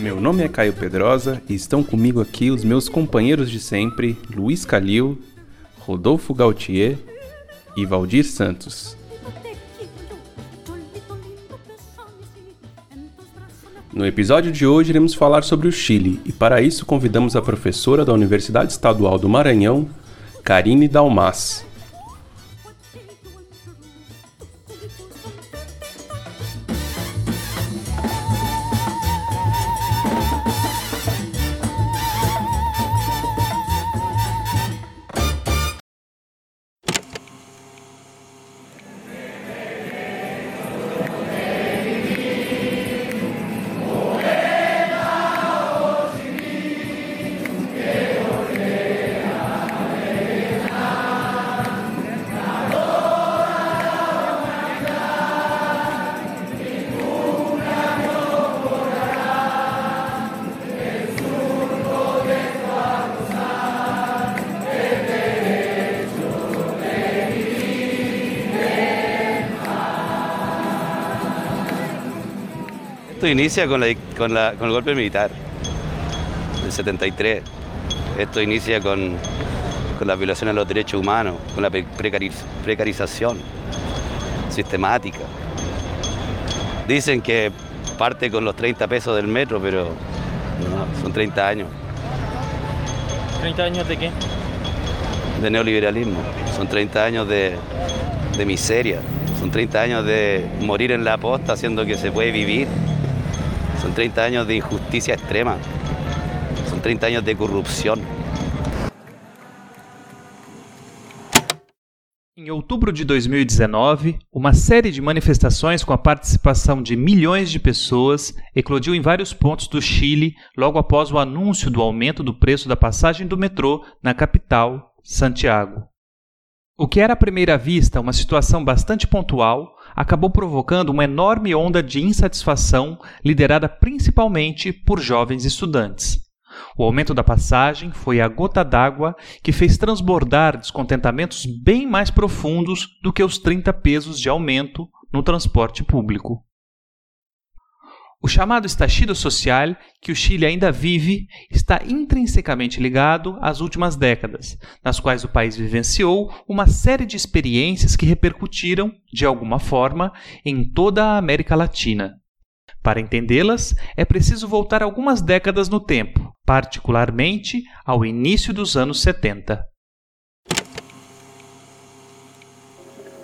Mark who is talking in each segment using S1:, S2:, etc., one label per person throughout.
S1: Meu nome é Caio Pedrosa e estão comigo aqui os meus companheiros de sempre, Luiz Calil, Rodolfo Gautier e Valdir Santos. No episódio de hoje iremos falar sobre o Chile e para isso convidamos a professora da Universidade Estadual do Maranhão, Karine Dalmas.
S2: Inicia con, la, con, la, con el golpe militar del 73. Esto inicia con, con la violación de los derechos humanos, con la precariz, precarización sistemática. Dicen que parte con los 30 pesos del metro, pero no, son 30 años.
S3: ¿30 años de qué?
S2: De neoliberalismo. Son 30 años de, de miseria. Son 30 años de morir en la posta haciendo que se puede vivir. Son 30 años de injusticia extrema. Son 30 años de corrupção.
S3: Em outubro de 2019, uma série de manifestações com a participação de milhões de pessoas eclodiu em vários pontos do Chile logo após o anúncio do aumento do preço da passagem do metrô na capital, Santiago. O que era à primeira vista uma situação bastante pontual, acabou provocando uma enorme onda de insatisfação liderada principalmente por jovens estudantes. O aumento da passagem foi a gota d'água que fez transbordar descontentamentos bem mais profundos do que os 30 pesos de aumento no transporte público. O chamado estallido social, que o Chile ainda vive, está intrinsecamente ligado às últimas décadas, nas quais o país vivenciou uma série de experiências que repercutiram, de alguma forma, em toda a América Latina. Para entendê-las, é preciso voltar algumas décadas no tempo, particularmente ao início dos anos 70.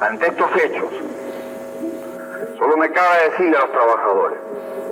S4: Ante estos hechos, solo me cabe decirle a los trabajadores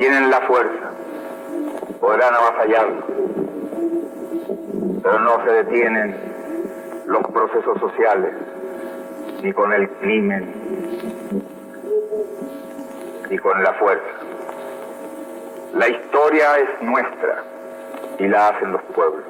S4: tienen la fuerza, podrán avasallarlo, pero no se detienen los procesos sociales, ni con el crimen, ni con la fuerza. La historia es nuestra y la hacen los pueblos.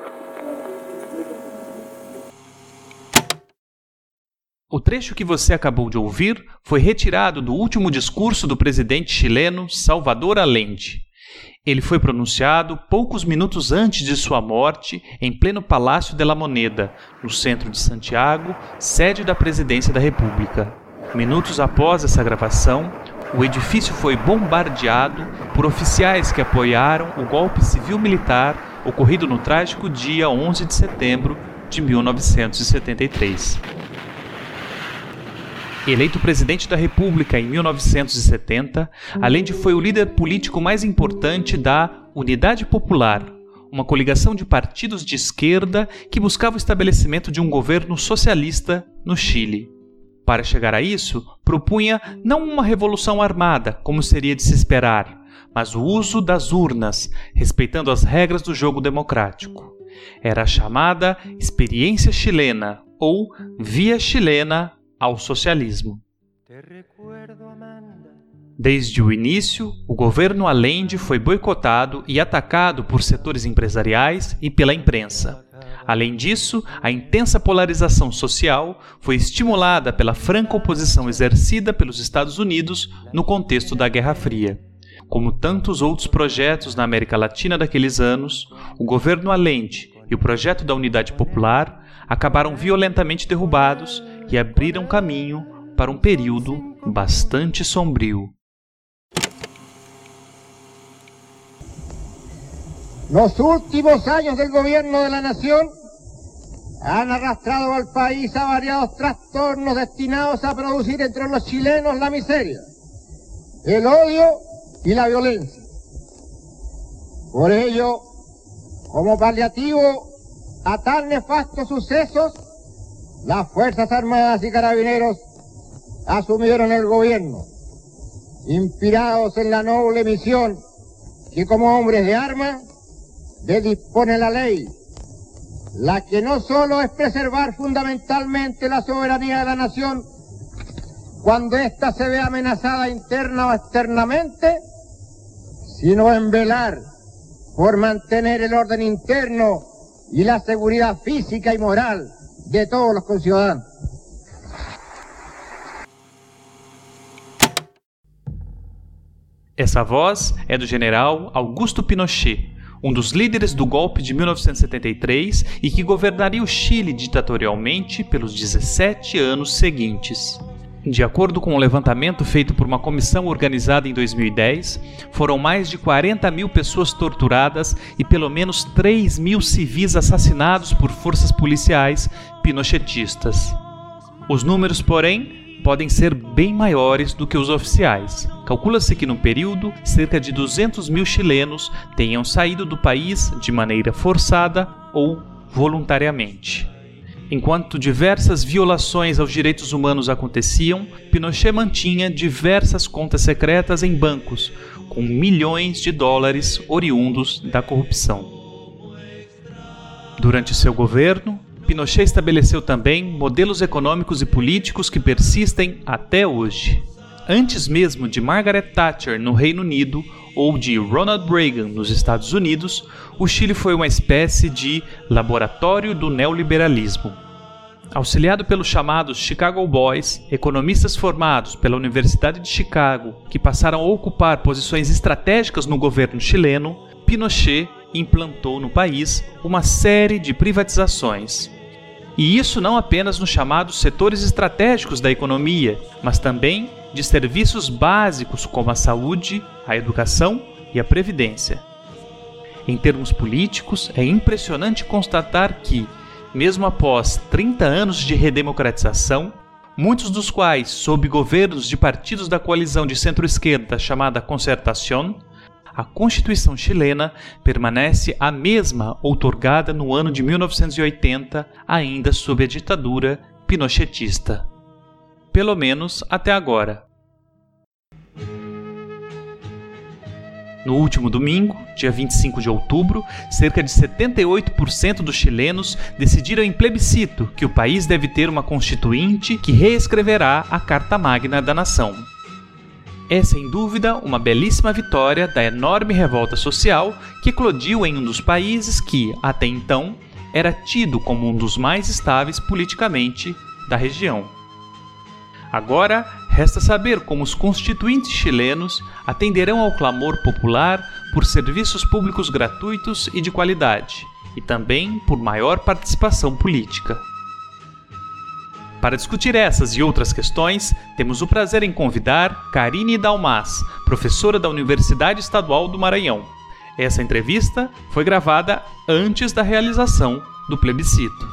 S3: O trecho que você acabou de ouvir foi retirado do último discurso do presidente chileno Salvador Allende. Ele foi pronunciado poucos minutos antes de sua morte em pleno Palácio de la Moneda, no centro de Santiago, sede da Presidência da República. Minutos após essa gravação, o edifício foi bombardeado por oficiais que apoiaram o golpe civil-militar ocorrido no trágico dia 11 de setembro de 1973. Eleito presidente da República em 1970, Allende foi o líder político mais importante da Unidade Popular, uma coligação de partidos de esquerda que buscava o estabelecimento de um governo socialista no Chile. Para chegar a isso, propunha não uma revolução armada, como seria de se esperar, mas o uso das urnas, respeitando as regras do jogo democrático. Era a chamada experiência chilena ou via chilena ao socialismo. Desde o início, o governo Allende foi boicotado e atacado por setores empresariais e pela imprensa. Além disso, a intensa polarização social foi estimulada pela franca oposição exercida pelos Estados Unidos no contexto da Guerra Fria. Como tantos outros projetos na América Latina daqueles anos, o governo Allende e o projeto da Unidade Popular acabaram violentamente derrubados e abriram caminho para um período bastante sombrio.
S5: Los últimos años del gobierno de la nación han arrastrado al país a variados trastornos destinados a producir entre los chilenos la miseria, el odio y la violencia. Por ello, como paliativo a tan nefastos sucesos, las Fuerzas Armadas y Carabineros asumieron el gobierno, inspirados en la noble misión que como hombres de armas le dispone la ley, la que no solo es preservar fundamentalmente la soberanía de la nación cuando ésta se ve amenazada interna o externamente, sino en velar por mantener el orden interno y la seguridad física y moral de todos los conciudadanos.
S3: Essa voz é do general Augusto Pinochet, um dos líderes do golpe de 1973 e que governaria o Chile ditatorialmente pelos 17 anos seguintes. De acordo com um levantamento feito por uma comissão organizada em 2010, foram mais de 40 mil pessoas torturadas e pelo menos 3 mil civis assassinados por forças policiais pinochetistas. Os números, porém, podem ser bem maiores do que os oficiais. Calcula-se que no período, cerca de 200 mil chilenos tenham saído do país de maneira forçada ou voluntariamente. Enquanto diversas violações aos direitos humanos aconteciam, Pinochet mantinha diversas contas secretas em bancos, com milhões de dólares oriundos da corrupção. Durante seu governo, Pinochet estabeleceu também modelos econômicos e políticos que persistem até hoje. Antes mesmo de Margaret Thatcher no Reino Unido ou de Ronald Reagan nos Estados Unidos, o Chile foi uma espécie de laboratório do neoliberalismo. Auxiliado pelos chamados Chicago Boys, economistas formados pela Universidade de Chicago, que passaram a ocupar posições estratégicas no governo chileno, Pinochet implantou no país uma série de privatizações. E isso não apenas nos chamados setores estratégicos da economia, mas também de serviços básicos como a saúde, a educação e a previdência. Em termos políticos, é impressionante constatar que, mesmo após 30 anos de redemocratização, muitos dos quais sob governos de partidos da coalizão de centro-esquerda chamada Concertación, a Constituição chilena permanece a mesma outorgada no ano de 1980, ainda sob a ditadura pinochetista. Pelo menos até agora. No último domingo, dia 25 de outubro, cerca de 78% dos chilenos decidiram em plebiscito que o país deve ter uma constituinte que reescreverá a Carta Magna da nação. É sem dúvida uma belíssima vitória da enorme revolta social que eclodiu em um dos países que, até então, era tido como um dos mais estáveis politicamente da região. Agora, resta saber como os constituintes chilenos atenderão ao clamor popular por serviços públicos gratuitos e de qualidade, e também por maior participação política. Para discutir essas e outras questões, temos o prazer em convidar Karine Dalmas, professora da Universidade Estadual do Maranhão. Essa entrevista foi gravada antes da realização do plebiscito.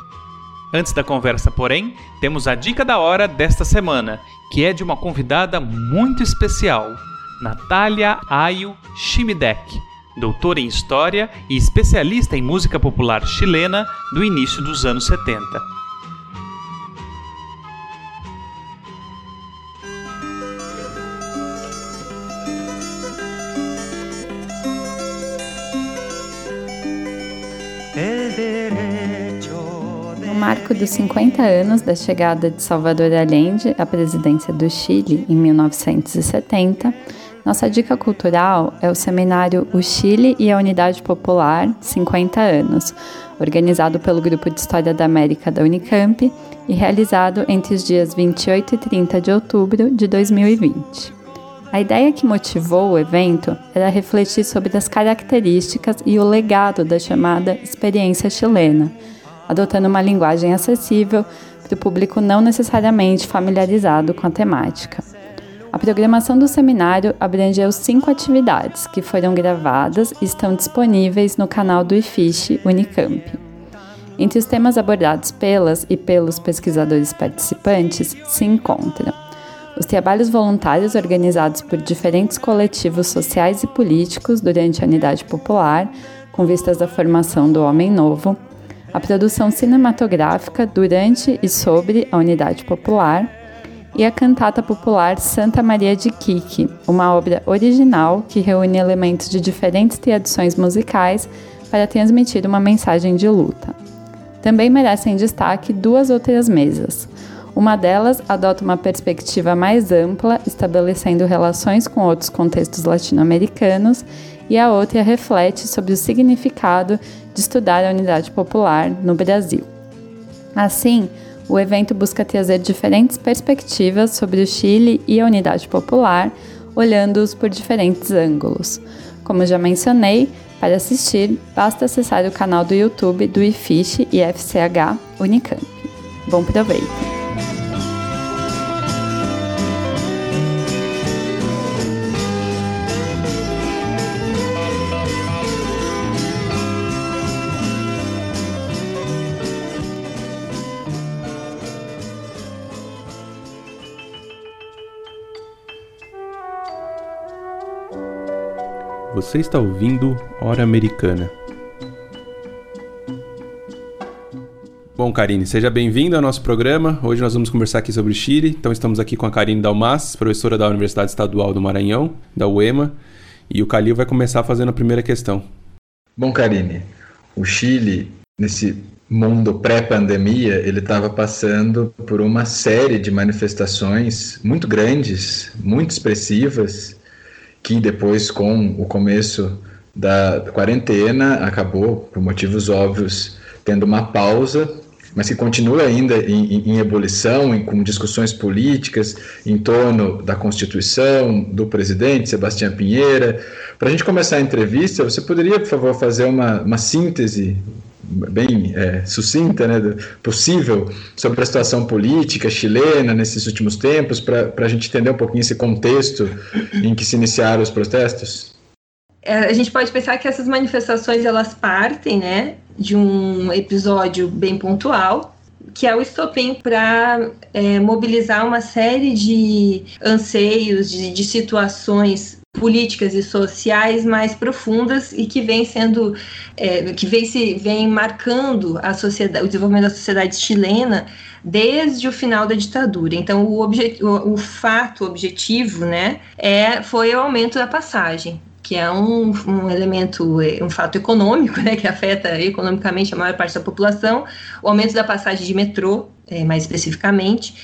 S3: Antes da conversa, porém, temos a dica da hora desta semana, que é de uma convidada muito especial, Natália Ayo Shimidek, doutora em História e especialista em música popular chilena do início dos anos 70.
S6: Marco dos 50 anos da chegada de Salvador Allende à presidência do Chile em 1970, nossa dica cultural é o seminário O Chile e a Unidade Popular 50 anos, organizado pelo Grupo de História da América da Unicamp e realizado entre os dias 28 e 30 de outubro de 2020. A ideia que motivou o evento era refletir sobre as características e o legado da chamada experiência chilena, adotando uma linguagem acessível para o público não necessariamente familiarizado com a temática. A programação do seminário abrangeu cinco atividades que foram gravadas e estão disponíveis no canal do IFISH Unicamp. Entre os temas abordados pelas e pelos pesquisadores participantes se encontram os trabalhos voluntários organizados por diferentes coletivos sociais e políticos durante a Unidade Popular, com vistas à formação do Homem Novo, a produção cinematográfica durante e sobre a Unidade Popular, e a cantata popular Santa Maria de Quique, uma obra original que reúne elementos de diferentes tradições musicais para transmitir uma mensagem de luta. Também merecem destaque duas outras mesas. Uma delas adota uma perspectiva mais ampla, estabelecendo relações com outros contextos latino-americanos, e a outra reflete sobre o significado de estudar a unidade popular no Brasil. Assim, o evento busca trazer diferentes perspectivas sobre o Chile e a unidade popular, olhando-os por diferentes ângulos. Como já mencionei, para assistir, basta acessar o canal do YouTube do IFISH e FCH Unicamp. Bom proveito!
S1: Você está ouvindo Hora Americana. Bom, Karine, seja bem-vindo ao nosso programa. Hoje nós vamos conversar aqui sobre Chile. Então estamos aqui com a Karine Dalmas, professora da Universidade Estadual do Maranhão, da UEMA, e o Calil vai começar fazendo a primeira questão.
S7: Bom, Karine, o Chile, nesse mundo pré-pandemia, ele estava passando por uma série de manifestações muito grandes, muito expressivas, que depois, com o começo da quarentena, acabou, por motivos óbvios, tendo uma pausa, mas que continua ainda em, em ebulição, em, com discussões políticas em torno da Constituição, do presidente Sebastião Pinheira. Para a gente começar a entrevista, você poderia, por favor, fazer uma, uma síntese bem é, sucinta, né, possível, sobre a situação política chilena nesses últimos tempos, para a gente entender um pouquinho esse contexto em que se iniciaram os protestos?
S8: É, a gente pode pensar que essas manifestações elas partem, né, de um episódio bem pontual, que é o estopim para é, mobilizar uma série de anseios, de, de situações políticas e sociais mais profundas e que vem sendo é, que vem se vem marcando a sociedade o desenvolvimento da sociedade chilena desde o final da ditadura. Então o, obje, o, fato objetivo né é foi o aumento da passagem que é um, um elemento, é, um fato econômico, né, que afeta economicamente a maior parte da população, o aumento da passagem de metrô, é, mais especificamente,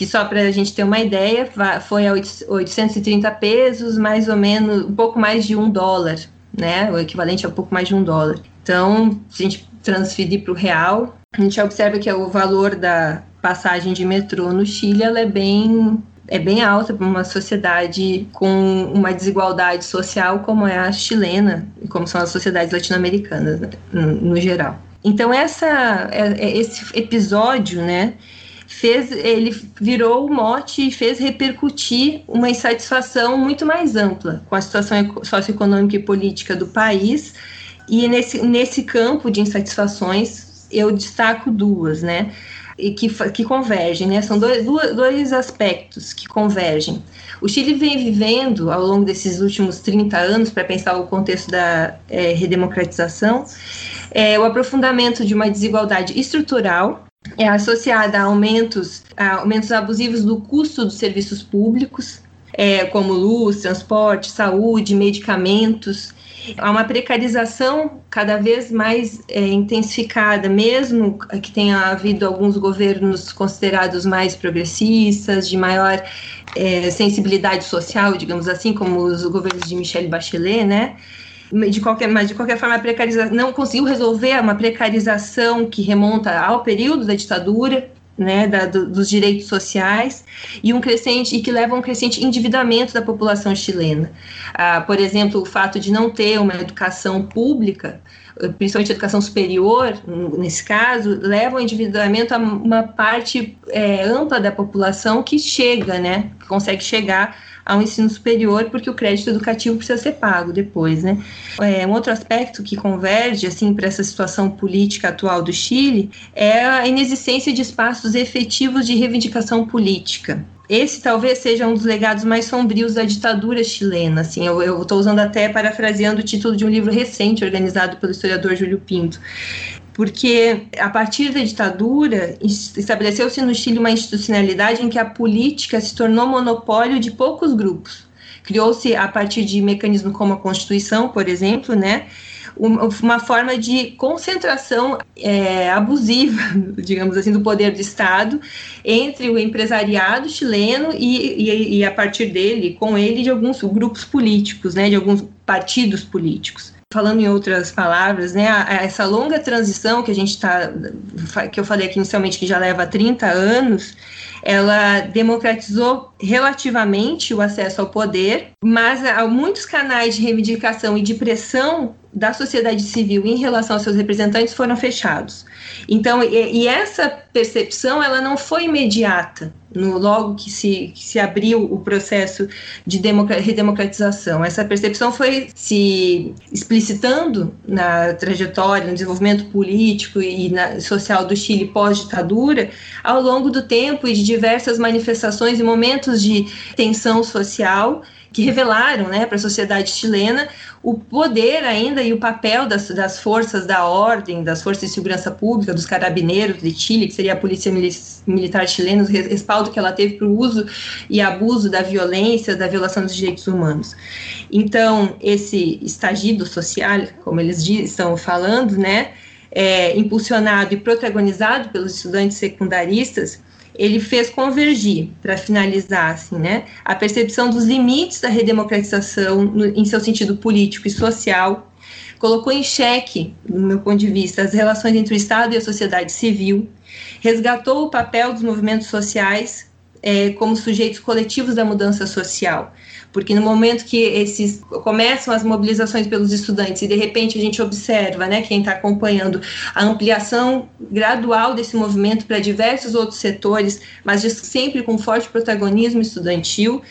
S8: que só para a gente ter uma ideia, foi a 830 pesos, mais ou menos, um pouco mais de um dólar, né? O equivalente a um pouco mais de um dólar. Então, se a gente transferir para o real, a gente observa que o valor da passagem de metrô no Chile é bem é bem alta para uma sociedade com uma desigualdade social como é a chilena e como são as sociedades latino-americanas né, no, no, geral. Então essa é, é esse episódio, né, fez ele virou o mote e fez repercutir uma insatisfação muito mais ampla com a situação socioeconômica e política do país e nesse, nesse campo de insatisfações eu destaco duas, né? E que, que convergem, né? São dois, dois aspectos que convergem. O Chile vem vivendo, ao longo desses últimos 30 anos, para pensar o contexto da é, redemocratização, é, o aprofundamento de uma desigualdade estrutural é associada a aumentos, a aumentos abusivos do custo dos serviços públicos, é, como luz, transporte, saúde, medicamentos. Há uma precarização cada vez mais é, intensificada, mesmo que tenha havido alguns governos considerados mais progressistas, de maior é, sensibilidade social, digamos assim, como os governos de Michelle Bachelet, né? De qualquer, mas de qualquer forma a precarização não conseguiu resolver uma precarização que remonta ao período da ditadura, né, da, do, dos direitos sociais e um crescente e que leva a um crescente endividamento da população chilena. Ah, por exemplo, o fato de não ter uma educação pública, principalmente educação superior, nesse caso, leva ao endividamento a uma parte é, ampla da população que chega, né, que consegue chegar ao ensino superior, porque o crédito educativo precisa ser pago depois, né? É, um outro aspecto que converge, assim, para essa situação política atual do Chile é a inexistência de espaços efetivos de reivindicação política. Esse talvez seja um dos legados mais sombrios da ditadura chilena. Assim, eu estou usando até parafraseando o título de um livro recente organizado pelo historiador Júlio Pinto porque a partir da ditadura estabeleceu-se no Chile uma institucionalidade em que a política se tornou monopólio de poucos grupos. Criou-se a partir de mecanismos como a Constituição, por exemplo, né, uma forma de concentração é, abusiva, digamos assim, do poder do Estado entre o empresariado chileno e, e, e, a partir dele, com ele, de alguns grupos políticos, né, de alguns partidos políticos falando em outras palavras, né, essa longa transição que a gente está, que eu falei aqui inicialmente, que já leva 30 anos, ela democratizou relativamente o acesso ao poder, mas há muitos canais de reivindicação e de pressão da sociedade civil em relação aos seus representantes foram fechados. Então, e, e essa percepção ela não foi imediata no logo que se, que se abriu o processo de redemocratização. Essa percepção foi se explicitando na trajetória, no desenvolvimento político e na, social do Chile pós-ditadura ao longo do tempo e de diversas manifestações e momentos de tensão social que revelaram né, para a sociedade chilena o poder ainda e o papel das, das forças da ordem, das forças de segurança pública, dos carabineiros de Chile, que seria a polícia militar chilena, o respaldo que ela teve para o uso e abuso da violência, da violação dos direitos humanos. Então, esse estagido social, como eles estão falando, né, é, impulsionado e protagonizado pelos estudantes secundaristas, ele fez convergir, para finalizar, assim, né, a percepção dos limites da redemocratização no, em seu sentido político e social, colocou em xeque, no meu ponto de vista, as relações entre o Estado e a sociedade civil, resgatou o papel dos movimentos sociais é, como sujeitos coletivos da mudança social, porque no momento que esses começam as mobilizações pelos estudantes e de repente a gente observa, né, quem está acompanhando a ampliação gradual desse movimento para diversos outros setores, mas sempre com forte protagonismo estudantil,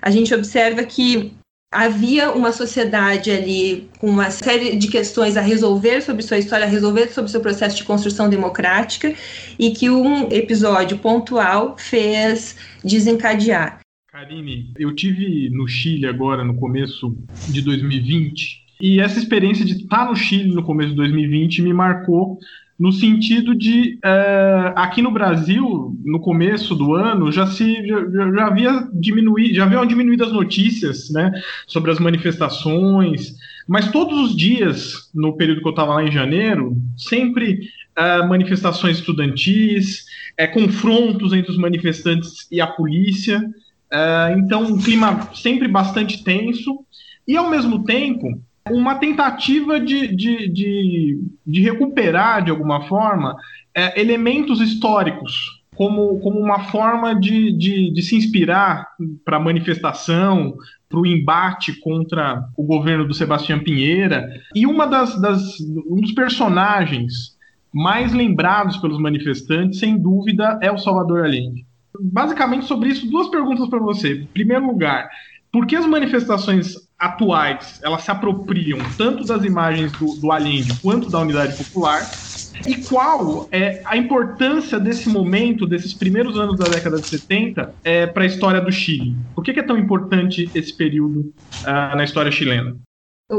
S8: a gente observa que havia uma sociedade ali com uma série de questões a resolver sobre sua história, a resolver sobre seu processo de construção democrática e que um episódio pontual fez desencadear.
S9: Karine, eu tive no Chile agora no começo de 2020 e essa experiência de estar no Chile no começo de 2020 me marcou no sentido de uh, aqui no Brasil no começo do ano já se já, já havia diminuído já haviam diminuído as notícias né sobre as manifestações mas todos os dias no período que eu estava lá em janeiro sempre uh, manifestações estudantis uh, confrontos entre os manifestantes e a polícia é, então, um clima sempre bastante tenso e, ao mesmo tempo, uma tentativa de, de, de, de recuperar, de alguma forma, é, elementos históricos como, como uma forma de, de, de se inspirar para a manifestação, para o embate contra o governo do Sebastião Pinheira. E uma das, das, um dos personagens mais lembrados pelos manifestantes, sem dúvida, é o Salvador Allende basicamente sobre isso, duas perguntas para você. Em primeiro lugar, por que as manifestações atuais elas se apropriam tanto das imagens do, do Allende quanto da Unidade Popular? E qual é a importância desse momento, desses primeiros anos da década de 70, é, para a história do Chile? Por que, que, é tão importante esse período uh, na história chilena?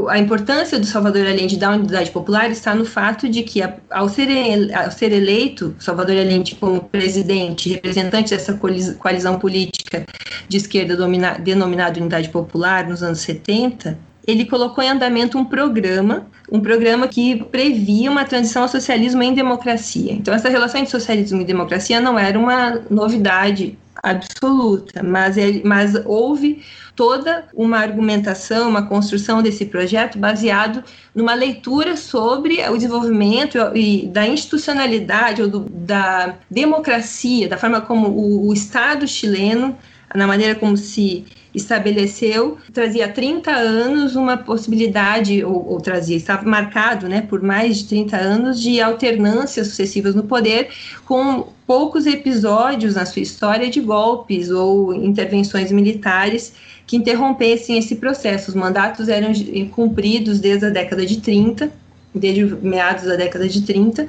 S8: A importância do Salvador Allende da unidade popular está no fato de que, ao ser, ao ser eleito, Salvador Allende como presidente, representante dessa coalizão política de esquerda denominada Unidade Popular nos anos 70, ele colocou em andamento um programa, um programa que previa uma transição ao socialismo em democracia. Então, essa relação entre socialismo e democracia não era uma novidade absoluta, mas, ele, mas houve toda uma argumentação, uma construção desse projeto baseado numa leitura sobre o desenvolvimento e da institucionalidade ou do, da democracia, da forma como o, o Estado chileno, na maneira como se estabeleceu, trazia 30 anos uma possibilidade, ou, ou, trazia, estava marcado né, por mais de 30 anos de alternâncias sucessivas no poder, com poucos episódios na sua história de golpes ou intervenções militares que interrompessem esse processo. Os mandatos eram cumpridos desde a década de 30, desde meados da década de 30,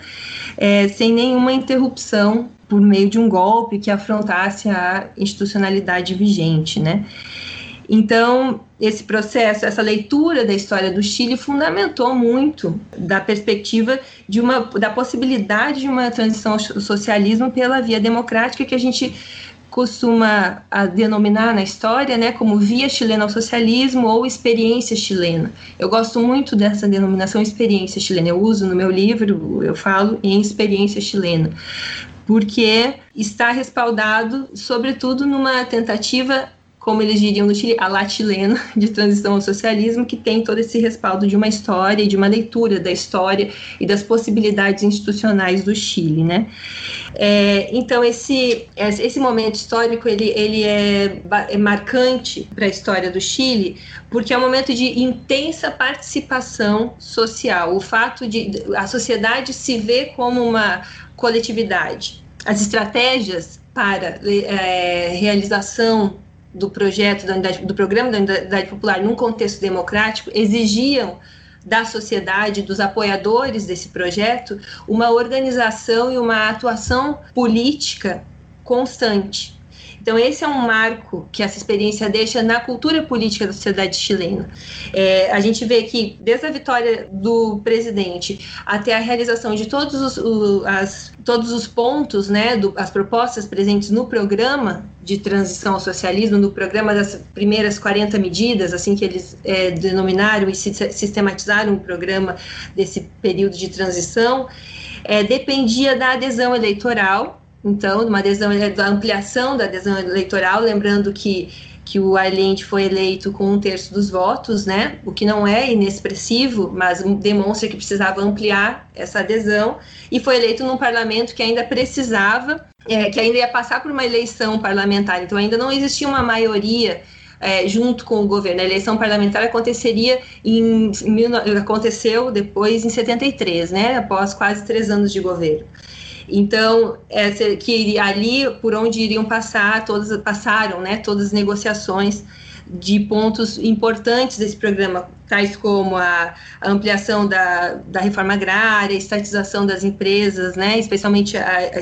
S8: é, sem nenhuma interrupção por meio de um golpe que afrontasse a institucionalidade vigente, né? Então, esse processo, essa leitura da história do Chile fundamentou muito da perspectiva de uma da possibilidade de uma transição ao socialismo pela via democrática que a gente costuma denominar na história, né, como via chilena ao socialismo ou experiência chilena. Eu gosto muito dessa denominação experiência chilena. Eu uso no meu livro, eu falo em experiência chilena, porque está respaldado, sobretudo, numa tentativa como eles diriam no Chile, a lá chilena de transição ao socialismo, que tem todo esse respaldo de uma história e de uma leitura da história e das possibilidades institucionais do Chile, né? É, então esse esse momento histórico ele, ele é, é marcante para a história do Chile porque é um momento de intensa participação social, o fato de a sociedade se ver como uma coletividade, as estratégias para é, realização do projeto da unidade, do programa da unidade popular num contexto democrático exigiam da sociedade, dos apoiadores desse projeto, uma organização e uma atuação política constante. Então, esse é um marco que essa experiência deixa na cultura política da sociedade chilena. É, a gente vê que, desde a vitória do presidente até a realização de todos os, o, as, todos os pontos, né, do, as propostas presentes no programa de transição ao socialismo, no programa das primeiras 40 medidas, assim que eles é, denominaram e sistematizaram o programa desse período de transição, é, dependia da adesão eleitoral então, uma adesão, da ampliação da adesão eleitoral, lembrando que, que o Allende foi eleito com um terço dos votos, né? O que não é inexpressivo, mas demonstra que precisava ampliar essa adesão, e foi eleito num parlamento que ainda precisava, é, que ainda ia passar por uma eleição parlamentar, então ainda não existia uma maioria é, junto com o governo. A eleição parlamentar aconteceria em, aconteceu depois em 73, né, após quase três anos de governo. Então, essa, que ali por onde iriam passar, todas passaram, né, todas as negociações de pontos importantes desse programa, tais como a, a ampliação da, da, reforma agrária, a estatização das empresas, né, especialmente a, a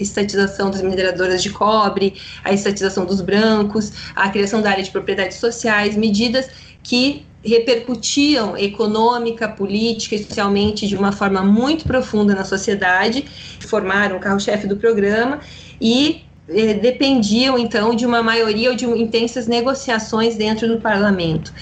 S8: estatização das mineradoras de cobre, a estatização dos brancos, a criação da área de propriedades sociais, medidas que repercutiam econômica, política socialmente de uma forma muito profunda na sociedade, formaram o carro-chefe do programa e eh, dependiam então de uma maioria ou de intensas negociações dentro do parlamento.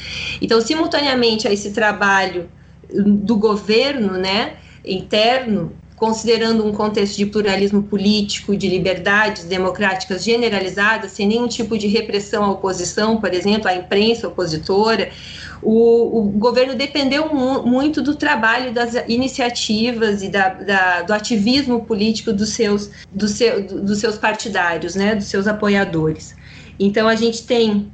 S8: Então, simultaneamente a esse trabalho do governo, né, interno, considerando um contexto de pluralismo político, de liberdades democráticas generalizadas, sem nenhum tipo de repressão à oposição, por exemplo, à imprensa opositora, o, o governo dependeu mu muito do trabalho das iniciativas e da, da, do ativismo político dos seus, do seu, dos seus partidários, né, dos seus apoiadores. Então a gente tem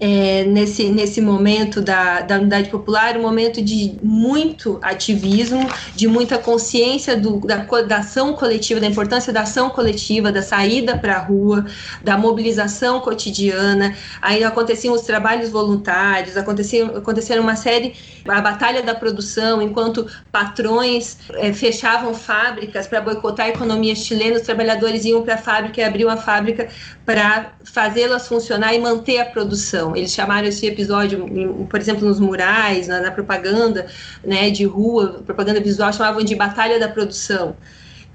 S8: é, nesse, nesse momento da, da unidade popular, um momento de muito ativismo, de muita consciência do, da, da ação coletiva, da importância da ação coletiva, da saída para a rua, da mobilização cotidiana. Aí aconteciam os trabalhos voluntários, aconteciam, aconteceram uma série, a batalha da produção, enquanto patrões é, fechavam fábricas para boicotar a economia chilena, os trabalhadores iam para a fábrica e abriam a fábrica para fazê-las funcionar e manter a produção. Eles chamaram esse episódio, por exemplo, nos murais, na, na propaganda né, de rua, propaganda visual, chamavam de Batalha da Produção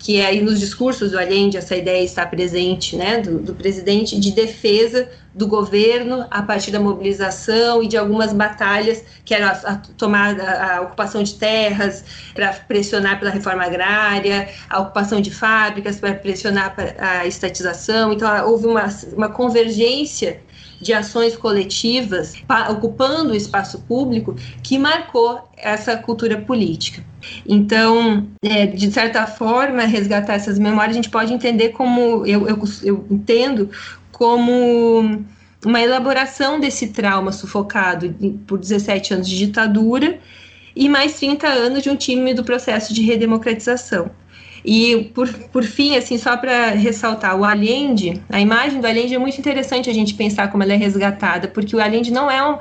S8: que é aí nos discursos do Allende essa ideia está presente, né, do, do, presidente de defesa do governo a partir da mobilização e de algumas batalhas que eram a, a tomada, a ocupação de terras para pressionar pela reforma agrária, a ocupação de fábricas para pressionar a estatização. Então houve uma, uma convergência de ações coletivas ocupando o espaço público que marcou essa cultura política. Então, é, de certa forma, resgatar essas memórias, a gente pode entender como, eu, eu, eu entendo como uma elaboração desse trauma sufocado por 17 anos de ditadura e mais 30 anos de um time do processo de redemocratização. E por, por fim, assim, só para ressaltar, o Allende, a imagem do Allende é muito interessante a gente pensar como ela é resgatada, porque o Allende não é um,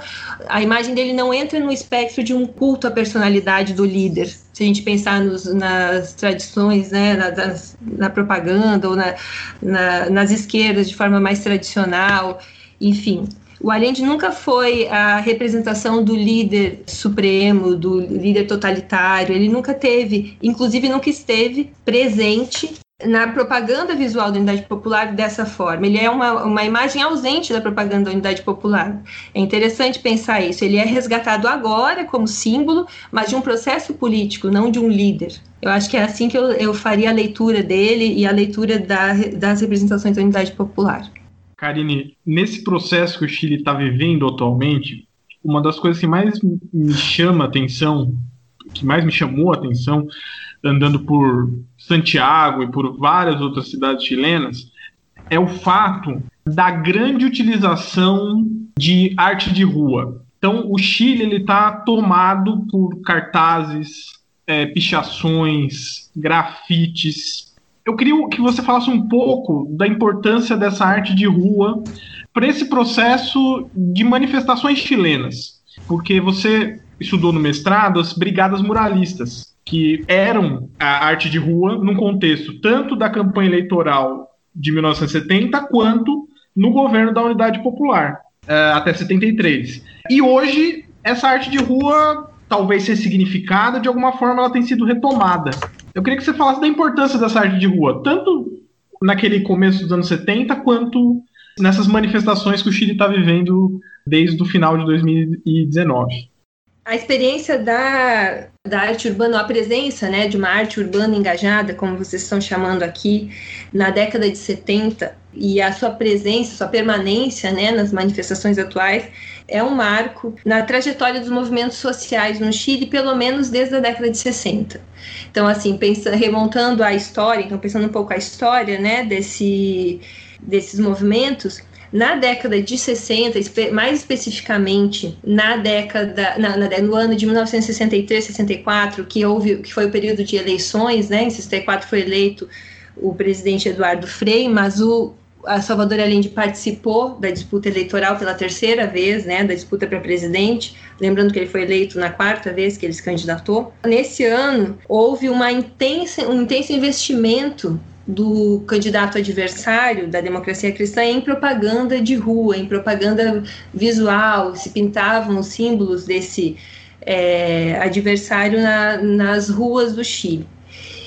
S8: a imagem dele não entra no espectro de um culto à personalidade do líder. Se a gente pensar nos, nas tradições, né, na, das, na propaganda ou na, na, nas esquerdas de forma mais tradicional, enfim, o Allende nunca foi a representação do líder supremo, do líder totalitário. Ele nunca teve, inclusive nunca esteve presente na propaganda visual da unidade popular dessa forma. Ele é uma, uma imagem ausente da propaganda da unidade popular. É interessante pensar isso. Ele é resgatado agora como símbolo, mas de um processo político, não de um líder. Eu acho que é assim que eu, eu faria a leitura dele e a leitura da, das representações da unidade popular.
S9: Karine, nesse processo que o Chile está vivendo atualmente, uma das coisas que mais me chama atenção, que mais me chamou a atenção, andando por Santiago e por várias outras cidades chilenas, é o fato da grande utilização de arte de rua. Então, o Chile ele está tomado por cartazes, é, pichações, grafites, eu queria que você falasse um pouco da importância dessa arte de rua para esse processo de manifestações chilenas, porque você estudou no mestrado as brigadas muralistas, que eram a arte de rua num contexto tanto da campanha eleitoral de 1970 quanto no governo da Unidade Popular, uh, até 73. E hoje, essa arte de rua, talvez ser significada, de alguma forma ela tem sido retomada. Eu queria que você falasse da importância dessa arte de rua, tanto naquele começo dos anos 70, quanto nessas manifestações que o Chile está vivendo desde o final de 2019.
S8: A experiência da, da arte urbana, a presença né, de uma arte urbana engajada, como vocês estão chamando aqui, na década de 70, e a sua presença, sua permanência né, nas manifestações atuais, é um marco na trajetória dos movimentos sociais no Chile, pelo menos desde a década de 60. Então, assim, pensa, remontando a história, então pensando um pouco a história, né, desse, desses movimentos, na década de 60, mais especificamente na década, na, na, no ano de 1963, 64, que houve, que foi o período de eleições, né? Em 64 foi eleito o presidente Eduardo Frei, mas o a Salvador Allende participou da disputa eleitoral pela terceira vez, né, da disputa para presidente, lembrando que ele foi eleito na quarta vez que ele se candidatou. Nesse ano, houve uma intensa, um intenso investimento do candidato adversário da democracia cristã em propaganda de rua, em propaganda visual, se pintavam os símbolos desse é, adversário na, nas ruas do Chile.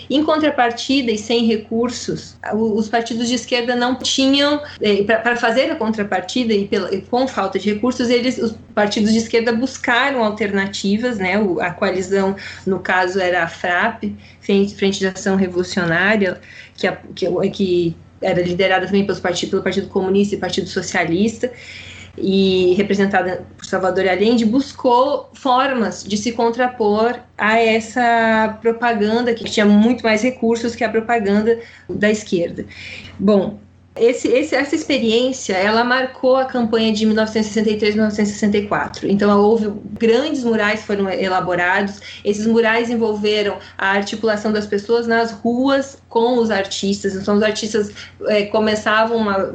S8: Em contrapartida e sem recursos, os partidos de esquerda não tinham, é, para fazer a contrapartida e, com falta de recursos, eles, os partidos de esquerda buscaram alternativas, né? A coalizão, no caso, era a FRAP, Frente, de Ação Revolucionária, que, que, que era liderada também pelo Partido Comunista e Partido Socialista, e representada por Salvador Allende, buscou formas de se contrapor a essa propaganda que tinha muito mais recursos que a propaganda da esquerda. Bom, Esse, esse, essa experiência, ela marcou a campanha de 1963-1964. Então, houve grandes murais foram elaborados. Esses murais envolveram a articulação das pessoas nas ruas com os artistas. Então, os artistas é, começavam a,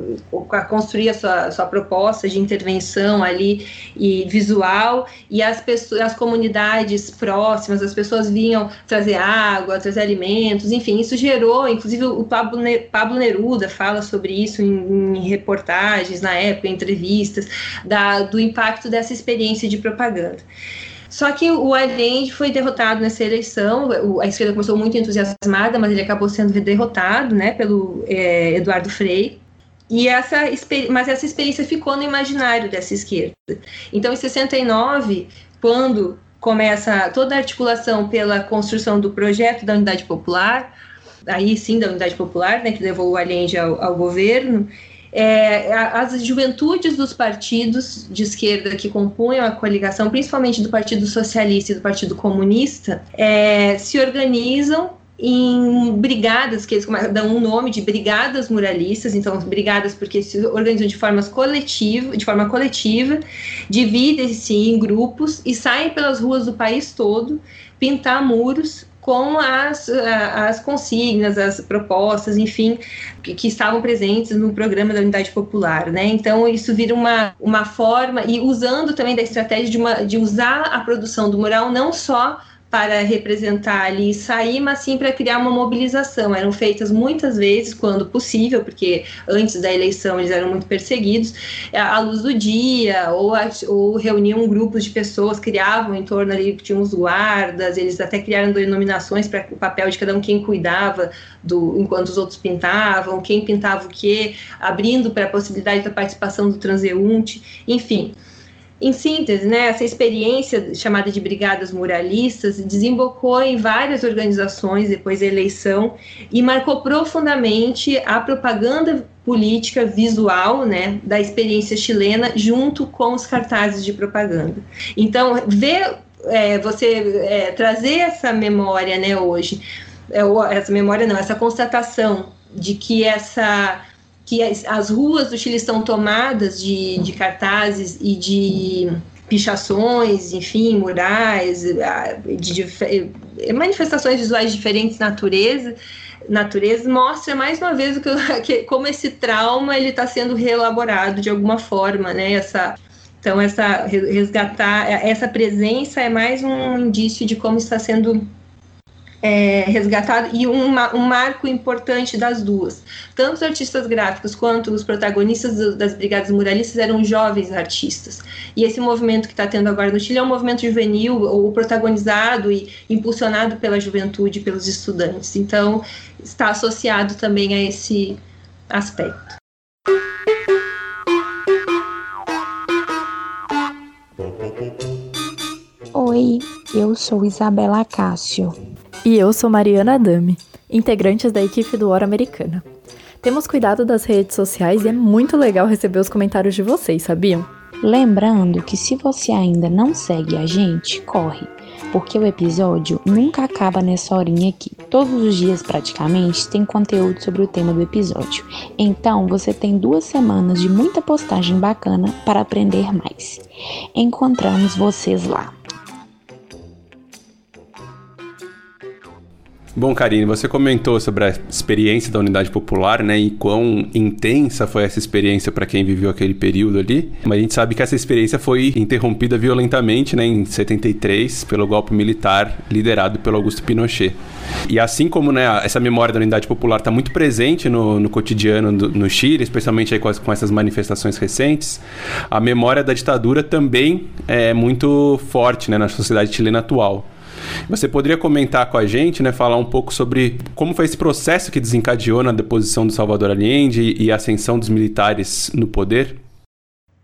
S8: a, construir a sua, sua proposta de intervenção ali e visual, e as pessoas, as comunidades próximas, as pessoas vinham trazer água, trazer alimentos, enfim, isso gerou, inclusive o Pablo, Pablo Neruda fala sobre sobre isso em, em reportagens na época, em entrevistas, da, do impacto dessa experiência de propaganda. Só que o Allende foi derrotado nessa eleição. A esquerda começou muito entusiasmada, mas ele acabou sendo derrotado, né, pelo é, Eduardo Frei. E essa, mas essa experiência ficou no imaginário dessa esquerda. Então, em 69, quando começa toda a articulação pela construção do projeto da Unidade Popular, aí sim da Unidade Popular, né, que levou o Allende ao, ao governo, é, as juventudes dos partidos de esquerda que compunham a coligação, principalmente do Partido Socialista e do Partido Comunista, é, se organizam em brigadas, que eles dão um nome de brigadas muralistas, então brigadas porque se organizam de forma coletiva, de forma coletiva, dividem-se em grupos e saem pelas ruas do país todo pintar muros com as, as consignas, as propostas, enfim, que, que, estavam presentes no programa da Unidade Popular, né? Então isso vira uma, uma forma e usando também da estratégia de, uma, de usar a produção do mural não só para representar ali e sair, mas sim para criar uma mobilização. Eram feitas muitas vezes, quando possível, porque antes da eleição eles eram muito perseguidos, à luz do dia, ou, ou reuniam grupos de pessoas, criavam em torno ali, tinham os guardas, eles até criaram denominações para o papel de cada um, quem cuidava do enquanto os outros pintavam, quem pintava o quê, abrindo para a possibilidade da participação do transeunte, enfim. Em síntese, né, essa experiência chamada de Brigadas Muralistas desembocou em várias organizações depois da eleição e marcou profundamente a propaganda política visual né, da experiência chilena junto com os cartazes de propaganda. Então, ver é, você é, trazer essa memória né, hoje, é, essa memória não, essa constatação de que essa que as, as ruas do Chile estão tomadas de, de cartazes e de pichações, enfim, murais, de, de, manifestações visuais diferentes natureza, natureza mostra mais uma vez o que, que como esse trauma ele está sendo reelaborado de alguma forma, né? Essa então essa resgatar essa presença é mais um indício de como está sendo é, resgatado e uma, um marco importante das duas. Tanto os artistas gráficos quanto os protagonistas do, das Brigadas Muralistas eram jovens artistas. E esse movimento que está tendo agora no Chile é um movimento juvenil, ou protagonizado e impulsionado pela juventude, pelos estudantes. Então, está associado também a esse aspecto.
S10: Oi, eu sou Isabela Cássio.
S11: E eu sou Mariana Adami, integrantes da equipe do Hora Americana. Temos cuidado das redes sociais e é muito legal receber os comentários de vocês, sabiam?
S10: Lembrando que se você ainda não segue a gente, corre, porque o episódio nunca acaba nessa horinha aqui. Todos os dias, praticamente, tem conteúdo sobre o tema do episódio. Então, você tem duas semanas de muita postagem bacana para aprender mais. Encontramos vocês lá.
S1: Bom, Karine, você comentou sobre a experiência da unidade popular, né? E quão intensa foi essa experiência para quem viveu aquele período ali. Mas a gente sabe que essa experiência foi interrompida violentamente, né? Em 73, pelo golpe militar liderado pelo Augusto Pinochet. E assim como né, essa memória da unidade popular está muito presente no, no cotidiano do, no Chile, especialmente aí com, as, com essas manifestações recentes, a memória da ditadura também é muito forte né, na sociedade chilena atual. Você poderia comentar com a gente, né, falar um pouco sobre como foi esse processo que desencadeou na deposição do Salvador Allende e a ascensão dos militares no poder?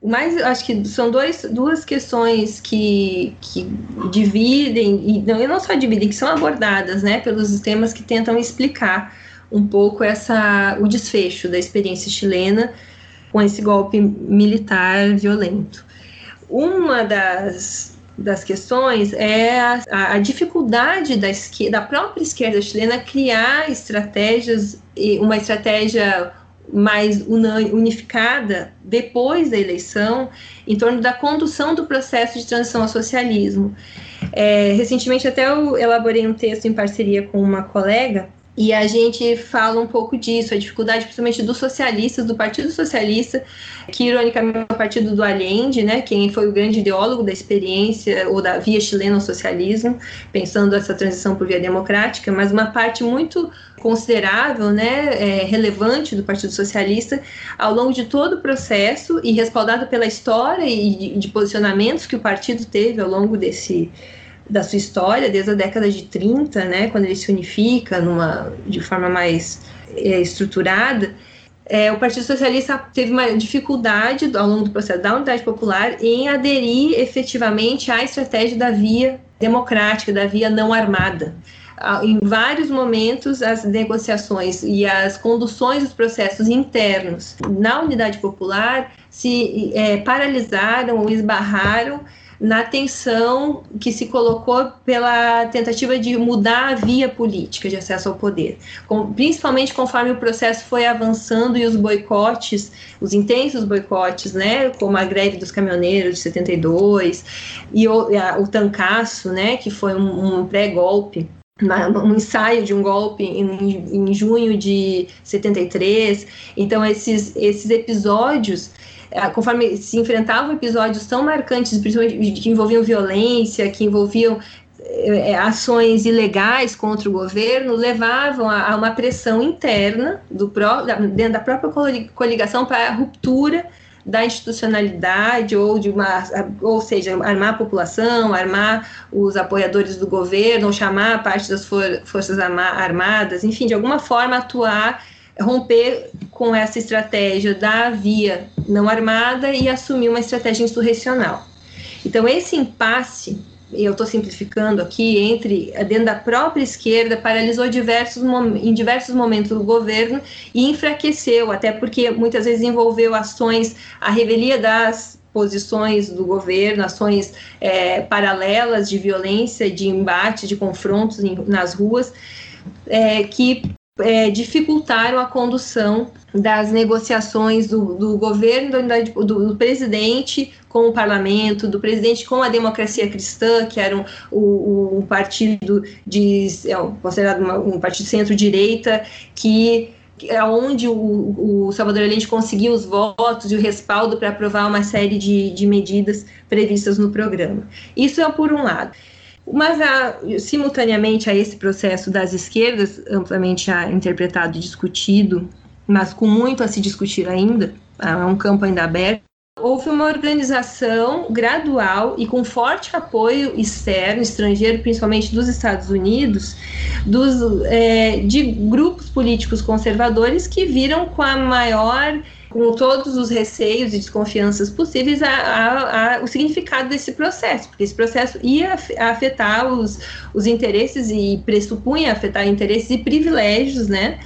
S8: Mas acho que são dois, duas questões que, que dividem, e não, e não só dividem, que são abordadas né, pelos temas que tentam explicar um pouco essa, o desfecho da experiência chilena com esse golpe militar violento. Uma das, das questões é a, a dificuldade da, esquerda, da própria esquerda chilena criar estratégias, uma estratégia mais unificada depois da eleição em torno da condução do processo de transição ao socialismo. É, recentemente até eu elaborei um texto em parceria com uma colega e a gente fala um pouco disso, a dificuldade principalmente dos socialistas, do Partido Socialista, que ironicamente é o partido do Allende, né, quem foi o grande ideólogo da experiência ou da via chilena ao socialismo, pensando essa transição por via democrática, mas uma parte muito considerável, né, é, relevante do Partido Socialista ao longo de todo o processo e respaldada pela história e de, de posicionamentos que o partido teve ao longo desse da sua história, desde a década de 30, né, quando ele se unifica numa, de forma mais é, estruturada, é, o Partido Socialista teve uma dificuldade ao longo do processo da unidade popular em aderir efetivamente à estratégia da via democrática, da via não armada. Em vários momentos, as negociações e as conduções dos processos internos na unidade popular se é, paralisaram ou esbarraram na tensão que se colocou pela tentativa de mudar a via política de acesso ao poder, com, principalmente conforme o processo foi avançando e os boicotes, os intensos boicotes, né, como a greve dos caminhoneiros de 72 e o, a, o tancaço, né, que foi um, um pré-golpe um ensaio de um golpe em, em, junho de 73. Então, esses, esses episódios conforme se enfrentavam episódios tão marcantes, principalmente que envolviam violência, que envolviam é, ações ilegais contra o governo levavam a, a uma pressão interna do pró, dentro da própria coligação para a ruptura da institucionalidade ou de uma, ou seja, armar a população, armar os apoiadores do governo, ou chamar parte das for, forças armadas, enfim, de alguma forma atuar romper com essa estratégia da via não armada e assumir uma estratégia insurrecional. Então, esse impasse, eu estou simplificando aqui, entre dentro da própria esquerda, paralisou diversos, em diversos momentos o governo e enfraqueceu, até porque muitas vezes envolveu ações, a revelia das posições do governo, ações é, paralelas de violência, de embate, de confrontos em, nas ruas, é, que é, dificultaram a condução das negociações do, do governo, do, do, do, presidente com o parlamento, do presidente com a democracia cristã, que era um, o partido de, é, considerado uma, um partido centro-direita, que é onde o, o Salvador Allende conseguiu os votos e o respaldo para aprovar uma série de, de medidas previstas no programa. Isso é por um lado. Mas, a, simultaneamente a esse processo das esquerdas, amplamente interpretado e discutido, mas com muito a se discutir ainda, é um campo ainda aberto, houve uma organização gradual e com forte apoio externo, estrangeiro, principalmente dos Estados Unidos, dos, é, de grupos políticos conservadores que viram com a maior com todos os receios e desconfianças possíveis a, a, a, o significado desse processo, porque esse processo ia afetar os, os interesses e pressupunha afetar interesses e privilégios, né?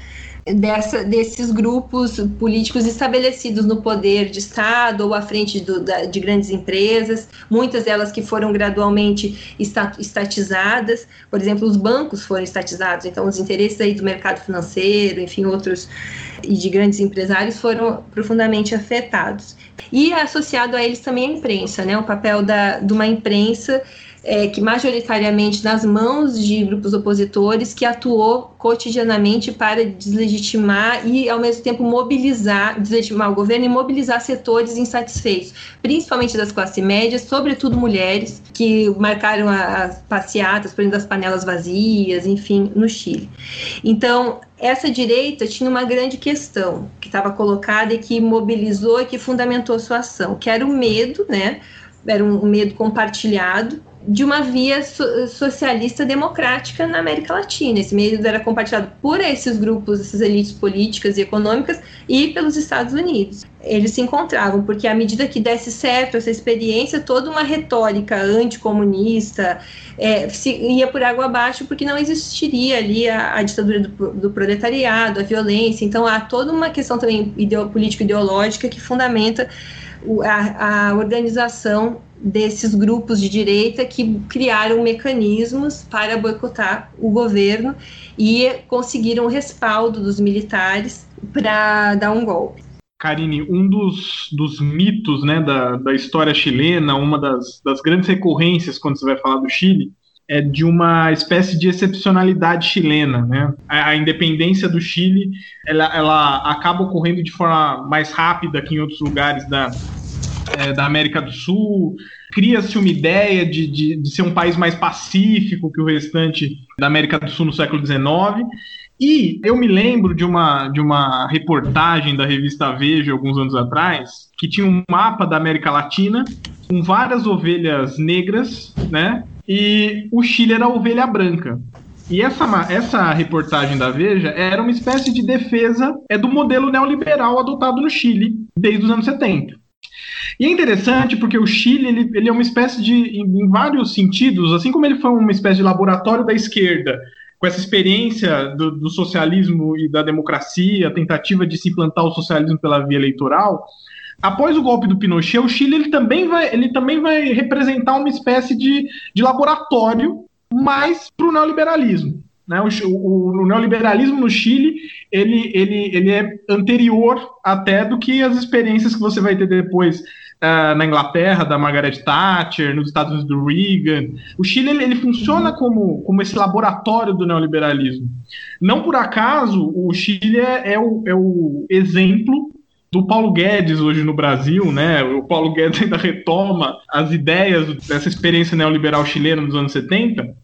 S8: Dessa, desses grupos políticos estabelecidos no poder de Estado ou à frente do, da, de grandes empresas, muitas delas que foram gradualmente estatizadas, por exemplo, os bancos foram estatizados, então os interesses aí do mercado financeiro, enfim, outros e de grandes empresários foram profundamente afetados. E associado a eles também a imprensa, né, o papel da, de uma imprensa é, que majoritariamente nas mãos de grupos opositores que atuou cotidianamente para deslegitimar e ao mesmo tempo mobilizar, deslegitimar o governo e mobilizar setores insatisfeitos, principalmente das classes médias, sobretudo mulheres que marcaram as passeatas por das panelas vazias, enfim, no Chile. Então, essa direita tinha uma grande questão que estava colocada e que mobilizou e que fundamentou sua ação, que era o medo, né? Era um medo compartilhado de uma via so socialista democrática na América Latina. Esse medo era compartilhado por esses grupos, essas elites políticas e econômicas e pelos Estados Unidos. Eles se encontravam, porque à medida que desse certo essa experiência, toda uma retórica anticomunista é, se, ia por água abaixo, porque não existiria ali a, a ditadura do, do, proletariado, a violência. Então há toda uma questão também ideo, político-ideológica que fundamenta a, a organização desses grupos de direita que criaram mecanismos para boicotar o governo e conseguiram respaldo dos militares para dar um golpe.
S9: Karine, um dos, dos mitos né, da, da história chilena, uma das, das grandes recorrências quando você vai falar do Chile, é de uma espécie de excepcionalidade chilena, né? A, a, independência do Chile, ela, ela acaba ocorrendo de forma mais rápida que em outros lugares da, é, da América do Sul. Cria-se uma ideia de, de, de ser um país mais pacífico que o restante da América do Sul no século XIX. E eu me lembro de uma, de uma reportagem da revista Veja, alguns anos atrás, que tinha um mapa da América Latina com várias ovelhas negras, né? E o Chile era a ovelha branca. E essa, essa reportagem da Veja era uma espécie de defesa é do modelo neoliberal adotado no Chile desde os anos 70. E é interessante porque o Chile ele, ele é uma espécie de, em, em vários sentidos, assim como ele foi uma espécie de laboratório da esquerda com essa experiência do, do, socialismo e da democracia, a tentativa de se implantar o socialismo pela via eleitoral, após o golpe do Pinochet, o Chile ele também vai, ele também vai representar uma espécie de, de laboratório mais para o neoliberalismo. Né? O, o, o, neoliberalismo no Chile ele, ele, ele é anterior até do que as experiências que você vai ter depois uh, na Inglaterra, da Margaret Thatcher, nos Estados Unidos do Reagan. O Chile ele, ele funciona como, como esse laboratório do neoliberalismo. Não por acaso, o Chile é, é, o, é o exemplo do Paulo Guedes hoje no Brasil, né? O Paulo Guedes ainda retoma as ideias dessa experiência neoliberal chilena nos anos 70.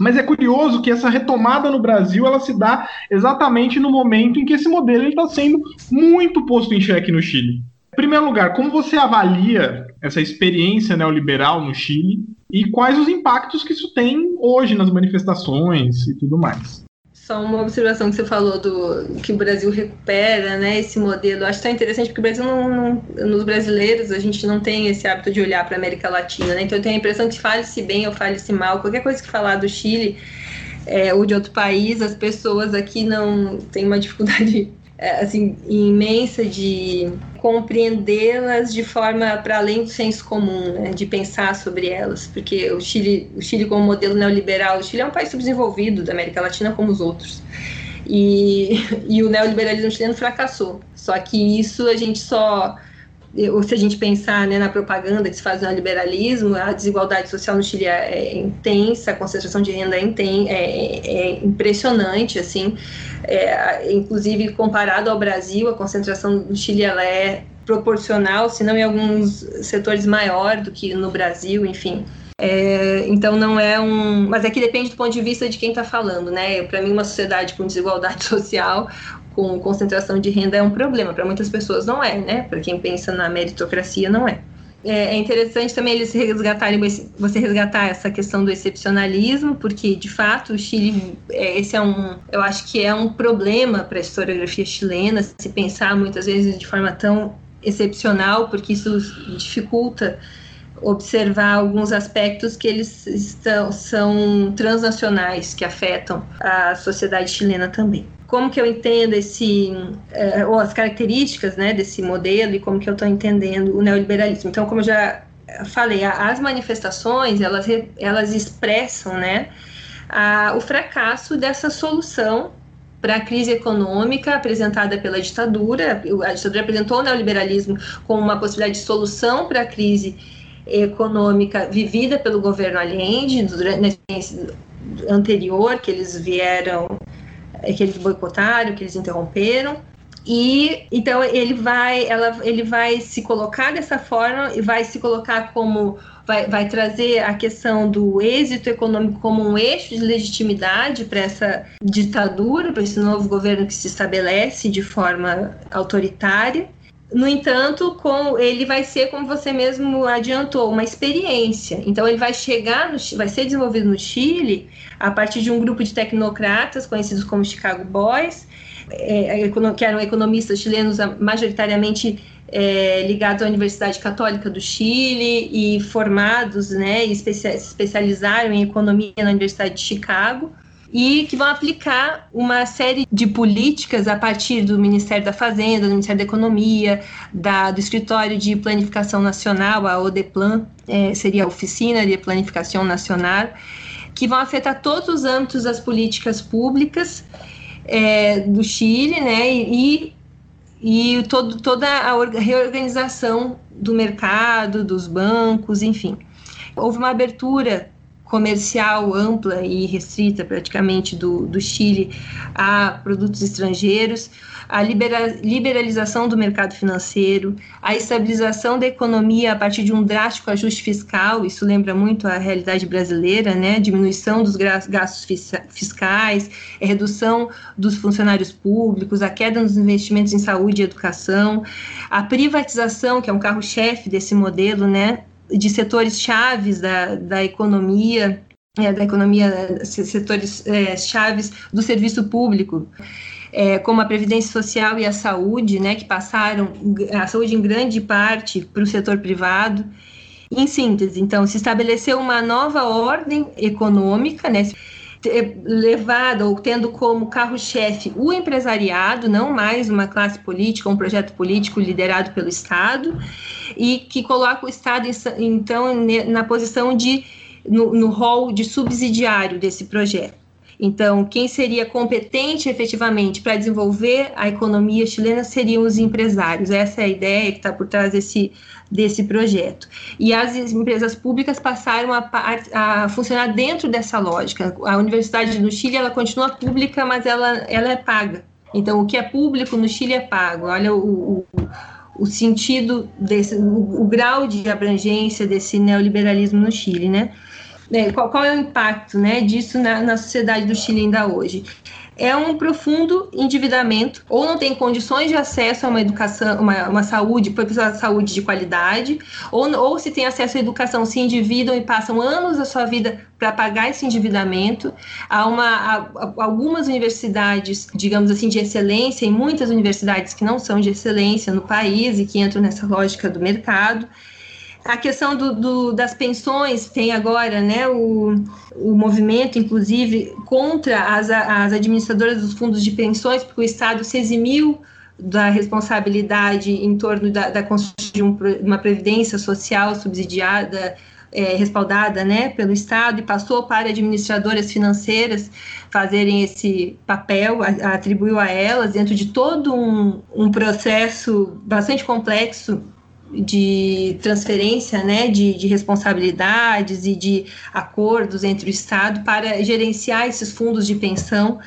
S9: Mas é curioso que essa retomada no Brasil ela se dá exatamente no momento em que esse modelo está sendo muito posto em xeque no Chile. Em primeiro lugar, como você avalia essa experiência neoliberal no Chile e quais os impactos que isso tem hoje nas manifestações e tudo mais?
S8: Só uma observação que você falou do que o Brasil recupera, né, esse modelo. Acho tão interessante porque o Brasil não, não, nos brasileiros a gente não tem esse hábito de olhar para a América Latina, né? Então eu tenho a impressão que fale-se bem ou fale-se mal, qualquer coisa que falar do Chile é, ou de outro país, as pessoas aqui não têm uma dificuldade assim imensa de compreendê-las de forma para além do senso comum, né, de pensar sobre elas, porque o Chile, o Chile como modelo neoliberal, o Chile é um país subdesenvolvido da América Latina como os outros. E, e o neoliberalismo chileno fracassou. Só que isso a gente só ou se a gente pensar né, na propaganda que se faz no liberalismo, a desigualdade social no Chile é, é intensa, a concentração de renda é, inten é, é impressionante, assim, é, inclusive comparado ao Brasil, a concentração no Chile ela é proporcional, se não em alguns setores maior do que no Brasil, enfim. É, então não é um. Mas é que depende do ponto de vista de quem está falando, né? Para mim, uma sociedade com desigualdade social, com concentração de renda é um problema. Para muitas pessoas não é, né? Para quem pensa na meritocracia, não é. É, é interessante também eles resgatarem, você resgatar essa questão do excepcionalismo, porque de fato o Chile, é, esse é um, eu acho que é um problema para a historiografia chilena, se pensar muitas vezes de forma tão excepcional, porque isso dificulta observar alguns aspectos que eles estão, são transnacionais, que afetam a sociedade chilena também como que eu entendo esse, uh, ou as características né, desse modelo e como que eu estou entendendo o neoliberalismo. Então, como eu já falei, as manifestações, elas, elas expressam né, a, o fracasso dessa solução para a crise econômica apresentada pela ditadura. A ditadura apresentou o neoliberalismo como uma possibilidade de solução para a crise econômica vivida pelo governo Allende durante anterior que eles vieram que eles boicotaram, que eles interromperam. E então ele vai, ela, ele vai se colocar dessa forma e vai se colocar como vai, vai trazer a questão do êxito econômico como um eixo de legitimidade para essa ditadura, para esse novo governo que se estabelece de forma autoritária. No entanto, com ele vai ser, como você mesmo adiantou, uma experiência. Então, ele vai chegar, no, vai ser desenvolvido no Chile a partir de um grupo de tecnocratas conhecidos como Chicago Boys, é, que eram economistas chilenos majoritariamente é, ligados à Universidade Católica do Chile e formados, né, se especializaram em economia na Universidade de Chicago e que vão aplicar uma série de políticas a partir do Ministério da Fazenda, do Ministério da Economia, da, do Escritório de Planificação Nacional, a ODEPLAN, é, seria a Oficina de Planificação Nacional, que vão afetar todos os âmbitos das políticas públicas é, do Chile, né, e, e todo, toda a reorganização do mercado, dos bancos, enfim. Houve uma abertura comercial ampla e restrita praticamente do, do Chile a produtos estrangeiros, a libera, liberalização do mercado financeiro, a estabilização da economia a partir de um drástico ajuste fiscal, isso lembra muito a realidade brasileira, né? Diminuição dos gastos fiscais, redução dos funcionários públicos, a queda nos investimentos em saúde e educação, a privatização, que é um carro-chefe desse modelo, né? De setores chaves da, da economia, é, da economia, setores é, chaves do serviço público, é, como a previdência social e a saúde, né, que passaram a saúde em grande parte para o setor privado. Em síntese, então, se estabeleceu uma nova ordem econômica, né, levada ou tendo como carro-chefe o empresariado, não mais uma classe política, um projeto político liderado pelo Estado, e que coloca o Estado, então, na posição de, no, no rol de subsidiário desse projeto. Então, quem seria competente efetivamente para desenvolver a economia chilena seriam os empresários. Essa é a ideia que está por trás desse, desse projeto. E as empresas públicas passaram a, a, funcionar dentro dessa lógica. A Universidade no Chile ela continua pública, mas ela, ela é paga. Então, o que é público no Chile é pago. Olha o, o, o sentido desse, o, o grau de abrangência desse neoliberalismo no Chile, né? É, qual, qual, é o impacto né, disso na, na sociedade do Chile ainda hoje? É um profundo endividamento, ou não tem condições de acesso a uma educação, uma, uma saúde, profissional saúde de qualidade, ou, ou se tem acesso à educação, se endividam e passam anos da sua vida para pagar esse endividamento. Há, uma, há algumas universidades, digamos assim, de excelência, e muitas universidades que não são de excelência no país e que entram nessa lógica do mercado. A questão do, do, das pensões tem agora né, o, o movimento, inclusive, contra as, as administradoras dos fundos de pensões, porque o Estado se eximiu da responsabilidade em torno da, da construção de um, uma previdência social subsidiada, é, respaldada né, pelo Estado e passou para administradoras financeiras fazerem esse papel, a, atribuiu a elas, dentro de todo um, um processo bastante complexo de transferência né, de, de, responsabilidades e de acordos entre o Estado para gerenciar esses fundos de pensão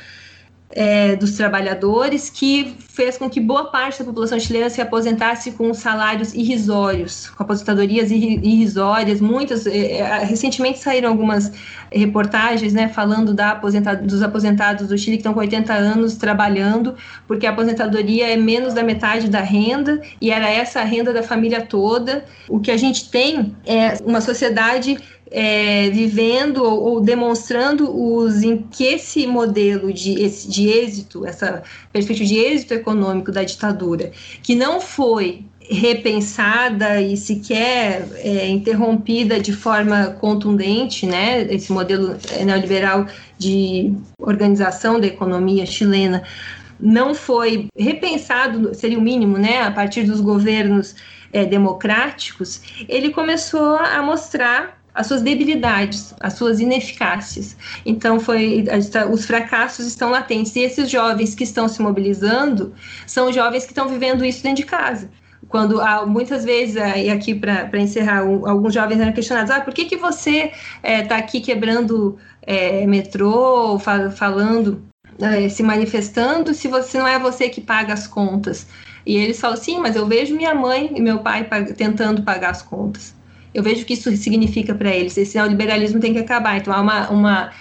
S8: é, dos trabalhadores, que fez com que boa parte da população chilena se aposentasse com salários irrisórios, com aposentadorias irrisórias. Muitas, é, é, recentemente saíram algumas reportagens né, falando da aposentado, dos aposentados do Chile que estão com 80 anos trabalhando, porque a aposentadoria é menos da metade da renda e era essa a renda da família toda. O que a gente tem é uma sociedade é, vivendo ou, ou, demonstrando os, em que esse modelo de, esse, de êxito, essa perspectiva de êxito econômico da ditadura, que não foi repensada e sequer é, interrompida de forma contundente, né, esse modelo neoliberal de organização da economia chilena não foi repensado, seria o mínimo, né, a partir dos governos é, democráticos, ele começou a mostrar as suas debilidades, as suas ineficácias. Então, foi os fracassos estão latentes. E esses jovens que estão se mobilizando são jovens que estão vivendo isso dentro de casa. Quando muitas vezes, e aqui para encerrar, alguns jovens eram questionados: ah, por que, que você está é, aqui quebrando é, metrô, fal falando, é, se manifestando, se você não é você que paga as contas? E eles falam: sim, mas eu vejo minha mãe e meu pai tentando pagar as contas eu vejo que isso significa para eles. Esse neoliberalismo tem que acabar. Então, há uma, uma,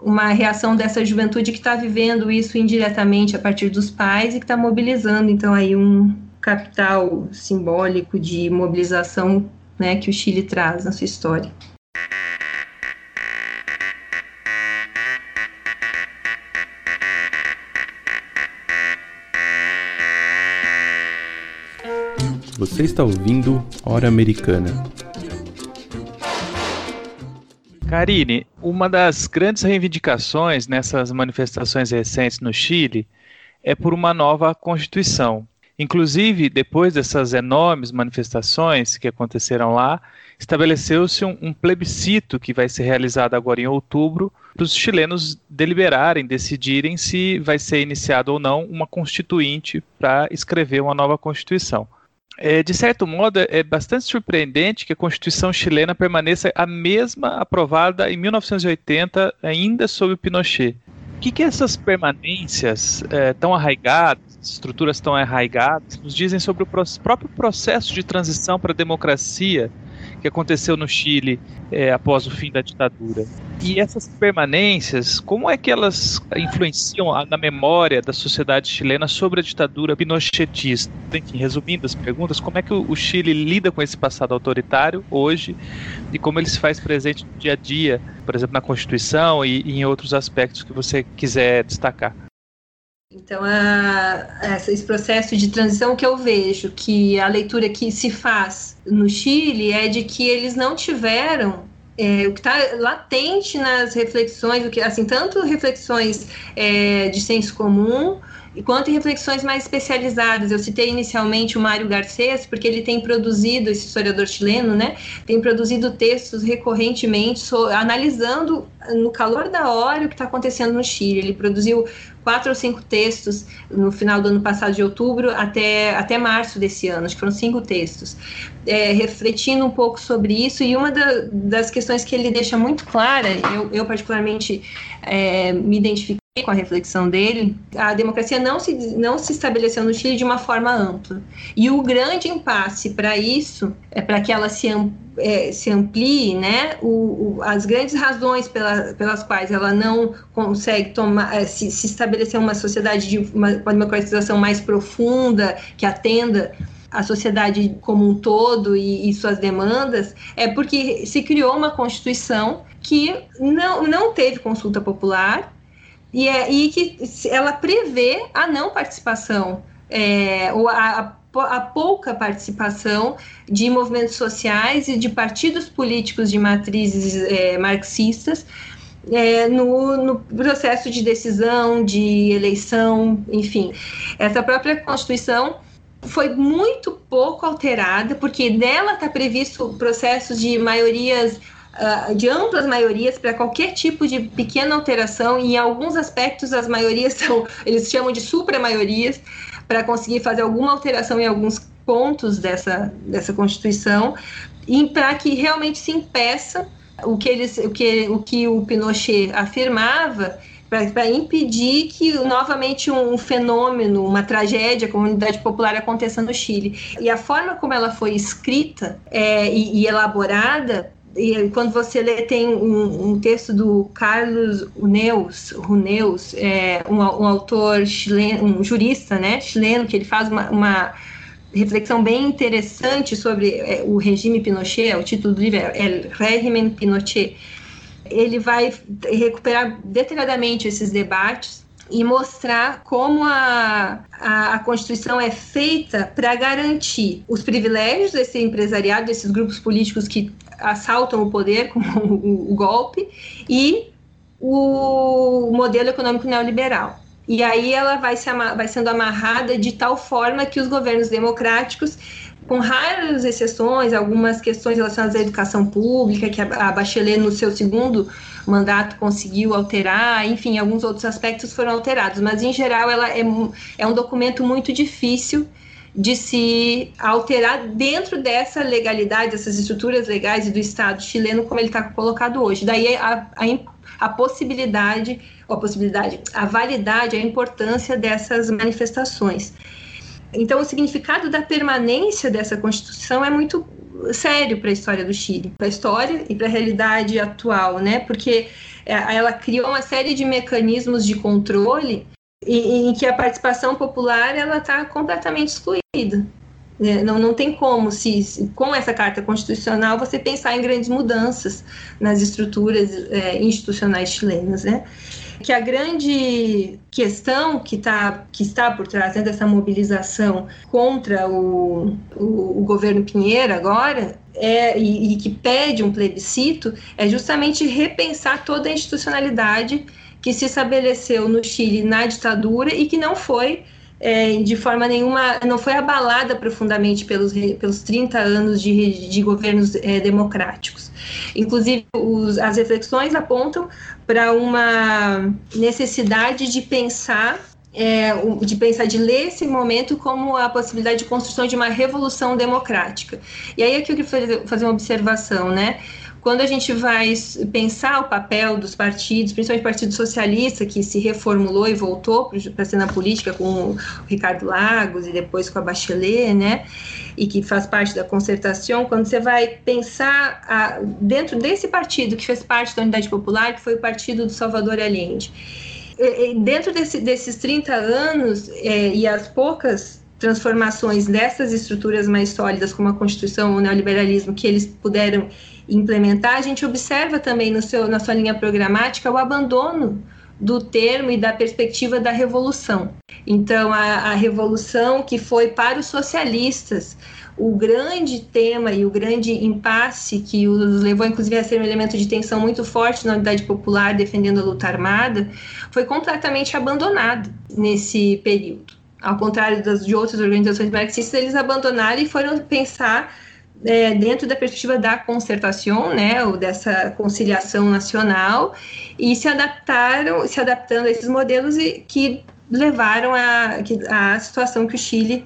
S8: uma reação dessa juventude que está vivendo isso indiretamente a partir dos pais e que está mobilizando, então, aí um capital simbólico de mobilização né, que o Chile traz na sua história.
S1: Você está ouvindo Hora Americana,
S3: Karine, uma das grandes reivindicações nessas manifestações recentes no Chile é por uma nova Constituição. Inclusive, depois dessas enormes manifestações que aconteceram lá, estabeleceu-se um, um, plebiscito que vai ser realizado agora em outubro para os chilenos deliberarem, decidirem se vai ser iniciado ou não uma constituinte para escrever uma nova Constituição. É, de certo modo, é bastante surpreendente que a Constituição chilena permaneça a mesma aprovada em 1980, ainda sob o Pinochet. O que, que essas permanências é, tão arraigadas, estruturas tão arraigadas, nos dizem sobre o próprio processo de transição para a democracia que aconteceu no Chile é, após o fim da ditadura. E essas permanências, como é que elas influenciam na memória da sociedade chilena sobre a ditadura pinochetista? Enfim, resumindo as perguntas, como é que o Chile lida com esse passado autoritário hoje e como ele se faz presente no dia a dia, por exemplo, na Constituição e, e em outros aspectos que você quiser destacar?
S8: Então, a, esse processo de transição que eu vejo, que a leitura que se faz no Chile é de que eles não tiveram é, o que está latente nas reflexões, o que, assim, tanto reflexões é, de senso comum, quanto reflexões mais especializadas. Eu citei inicialmente o Mário Garcês, porque ele tem produzido, esse historiador chileno, né, tem produzido textos recorrentemente so, analisando no calor da hora o que está acontecendo no Chile. Ele produziu quatro ou cinco textos no final do ano passado, de outubro, até, até março desse ano, acho que foram cinco textos, é, refletindo um pouco sobre isso. E uma da, das questões que ele deixa muito clara, eu, eu particularmente é, me identifiquei com a reflexão dele, a democracia não se, não se estabeleceu no Chile de uma forma ampla. E o grande impasse para isso, é para que ela se, é, se amplie, né, o, o, as grandes razões pela, pelas quais ela não consegue tomar, é, se, se estabelecer uma sociedade de uma, uma democratização mais profunda, que atenda a sociedade como um todo e, e, suas demandas, é porque se criou uma Constituição que não, não teve consulta popular, e, é, e que ela prevê a não participação, é, ou a, a, pouca participação de movimentos sociais e de partidos políticos de matrizes é, marxistas é, no, no, processo de decisão, de eleição, enfim. Essa própria Constituição foi muito pouco alterada, porque nela está previsto processos de maiorias uh, de amplas maiorias para qualquer tipo de pequena alteração, e em alguns aspectos as maiorias são, eles chamam de supra-maiorias, para conseguir fazer alguma alteração em alguns pontos dessa, dessa Constituição, e para que realmente se impeça o que, eles, o, que, o que o Pinochet afirmava, para impedir que novamente um fenômeno, uma tragédia, a comunidade popular aconteça no Chile. E a forma como ela foi escrita é, e, e elaborada e quando você lê, tem um, um texto do Carlos Runeus, Runeus é, um, um, autor chileno, um jurista né, chileno, que ele faz uma, uma reflexão bem interessante sobre é, o regime Pinochet, é o título do livro é Régimen Pinochet. Ele vai recuperar detalhadamente esses debates e mostrar como a, a, a Constituição é feita para garantir os privilégios desse empresariado, desses grupos políticos que assaltam o poder com o, o golpe e o modelo econômico neoliberal. E aí ela vai, se vai sendo amarrada de tal forma que os governos democráticos, com raras exceções, algumas questões relacionadas à educação pública, que a Bachelet, no seu segundo mandato, conseguiu alterar, enfim, alguns outros aspectos foram alterados, mas em geral ela é, é um documento muito difícil de se alterar dentro dessa legalidade, dessas estruturas legais do Estado chileno como ele está colocado hoje. Daí a, a, a possibilidade, a possibilidade, a validade, a importância dessas manifestações. Então, o significado da permanência dessa Constituição é muito sério para a história do Chile, para a história e para a realidade atual, né? Porque é, ela criou uma série de mecanismos de controle em que a participação popular ela está completamente excluída. Né? Não, não tem como, se, com essa carta constitucional, você pensar em grandes mudanças nas estruturas é, institucionais chilenas. Né? Que a grande questão que, tá, que está por trás né, dessa mobilização contra o, o, o governo Pinheiro agora é, e, e, que pede um plebiscito é justamente repensar toda a institucionalidade que se estabeleceu no Chile na ditadura e que não foi é, de forma nenhuma, não foi abalada profundamente pelos, pelos 30 anos de, de governos é, democráticos. Inclusive, os, as reflexões apontam para uma necessidade de pensar é, de pensar, de ler esse momento como a possibilidade de construção de uma revolução democrática. E aí aqui eu queria fazer uma observação, né? Quando a gente vai pensar o papel dos partidos, principalmente o Partido Socialista, que se reformulou e voltou para a cena política com o Ricardo Lagos e depois com a Bachelet, né? E que faz parte da concertação, quando você vai pensar a, dentro desse partido que fez parte da Unidade Popular, que foi o partido do Salvador Allende. Dentro desse, desses 30 anos é, e as poucas transformações dessas estruturas mais sólidas, como a Constituição ou o neoliberalismo, que eles puderam implementar, a gente observa também no seu, na sua linha programática o abandono do termo e da perspectiva da revolução. Então, a, a revolução que foi para os socialistas o grande tema e o grande impasse que os levou, inclusive, a ser um elemento de tensão muito forte na unidade popular, defendendo a luta armada, foi completamente abandonado nesse período. Ao contrário das, de outras organizações marxistas, eles abandonaram e foram pensar é, dentro da perspectiva da concertação, né, ou dessa conciliação nacional, e se adaptaram, se adaptando a esses modelos e que levaram a situação que o Chile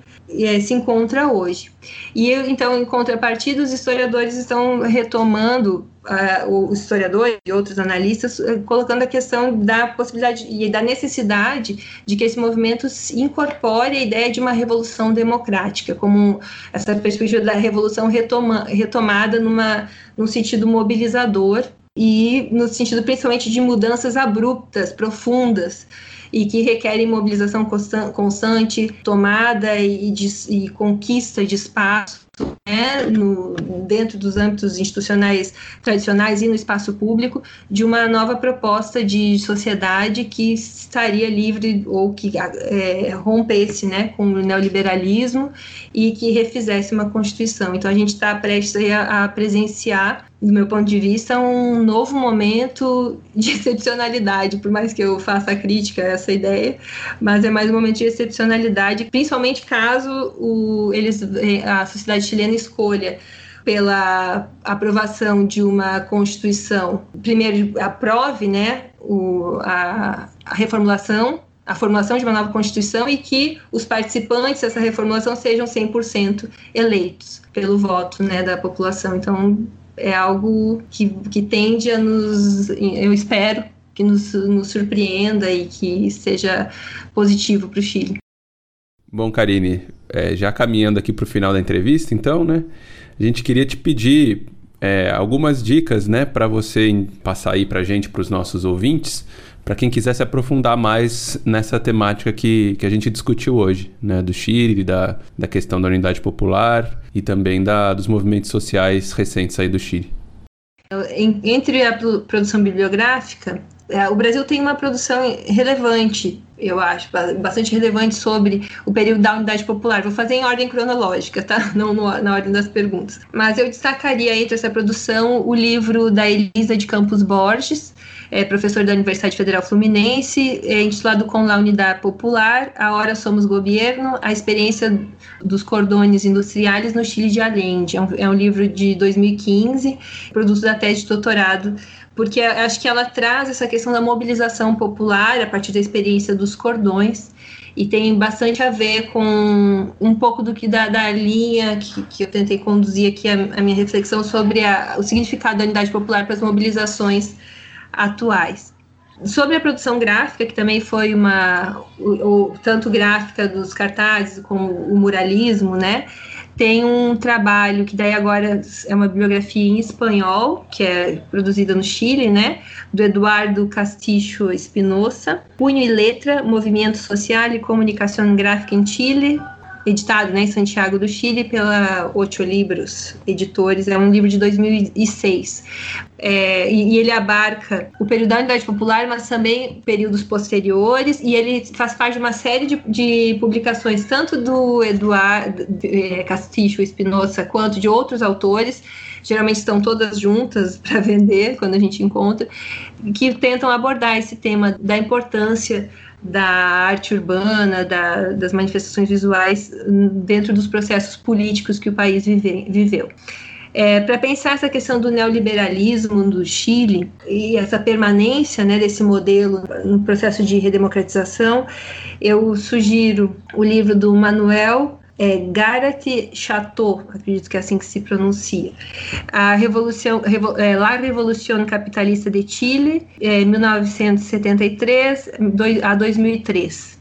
S8: se encontra hoje. E então, em contrapartida, os historiadores estão retomando, uh, os historiadores e outros analistas, uh, colocando a questão da possibilidade e da necessidade de que esse movimento incorpore a ideia de uma revolução democrática, como essa perspectiva da revolução retoma, retomada numa, num sentido mobilizador e no sentido principalmente de mudanças abruptas, profundas, e que requerem mobilização constante, tomada e, de, e conquista de espaço né, no, dentro dos âmbitos institucionais tradicionais e no espaço público, de uma nova proposta de sociedade que estaria livre ou que é, rompesse né, com o neoliberalismo e que refizesse uma Constituição. Então, a gente está prestes a, a presenciar do meu ponto de vista, um novo momento de excepcionalidade, por mais que eu faça crítica a essa ideia, mas é mais um momento de excepcionalidade, principalmente caso o, eles, a sociedade chilena escolha pela aprovação de uma Constituição, primeiro aprove né, o, a, a reformulação a formulação de uma nova Constituição e que os participantes dessa reformulação sejam 100% eleitos pelo voto né, da população. Então, é algo que, que tende a nos, eu espero, que nos, nos surpreenda e que seja positivo para o Chile.
S1: Bom, Karine, é, já caminhando aqui para o final da entrevista, então, né? A gente queria te pedir é, algumas dicas, né, para você passar aí para gente, para os nossos ouvintes, para quem quiser se aprofundar mais nessa temática que, que a gente discutiu hoje, né, do Chile, da, da questão da unidade popular e também da, dos movimentos sociais recentes aí do Chile.
S8: Entre a produção bibliográfica, o Brasil tem uma produção relevante, eu acho, bastante relevante sobre o período da unidade popular. Vou fazer em ordem cronológica, tá? Não no, na ordem das perguntas. Mas eu destacaria entre essa produção o livro da Elisa de Campos Borges, é professor da Universidade Federal Fluminense, é intitulado Com la Unidade Popular, A Hora Somos Governo, a experiência dos cordões industriais no Chile de Allende. É um, é um livro de 2015, produto da tese de doutorado porque acho que ela traz essa questão da mobilização popular a partir da experiência dos cordões e tem bastante a ver com um pouco do que da, da linha que, que eu tentei conduzir aqui a, a minha reflexão sobre a, o significado da unidade popular para as mobilizações atuais. Sobre a produção gráfica, que também foi uma, o, o, tanto gráfica dos cartazes como o muralismo, né? Tem um trabalho que daí agora é uma bibliografia em espanhol, que é produzida no Chile, né? Do Eduardo Castillo Espinosa. Punho e Letra, Movimento Social e Comunicação Gráfica em Chile, editado né, em Santiago do Chile pela Ocho Libros Editores, é um livro de 2006. É, e, e, ele abarca o período da Unidade Popular, mas também períodos posteriores, e ele faz parte de uma série de, de publicações, tanto do Eduardo é, Castillo Espinosa, quanto de outros autores, geralmente estão todas juntas para vender quando a gente encontra, que tentam abordar esse tema da importância da arte urbana, da, das manifestações visuais dentro dos processos políticos que o país vive, viveu. É, para pensar essa questão do neoliberalismo do Chile e essa permanência né, desse modelo no processo de redemocratização, eu sugiro o livro do Manuel é, Gareth Chateau, acredito que é assim que se pronuncia. A Revolução, Revo, é, La Revolución Capitalista de Chile, é, 1973 a 2003.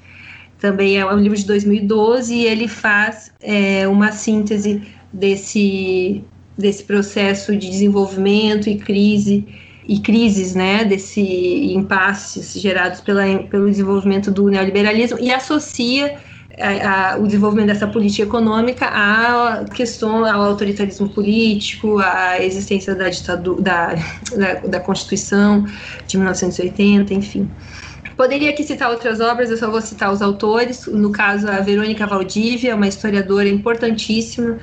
S8: Também é um livro de 2012 e ele faz é, uma síntese desse, desse processo de desenvolvimento e crise e crises, né, desse impasses gerados pela, pelo desenvolvimento do neoliberalismo e associa a, a, o desenvolvimento dessa política econômica à questão ao autoritarismo político, à existência da ditadura, da, da, da Constituição de 1980, enfim. Poderia aqui citar outras obras, eu só vou citar os autores. No caso, a Verônica Valdívia, uma historiadora importantíssima.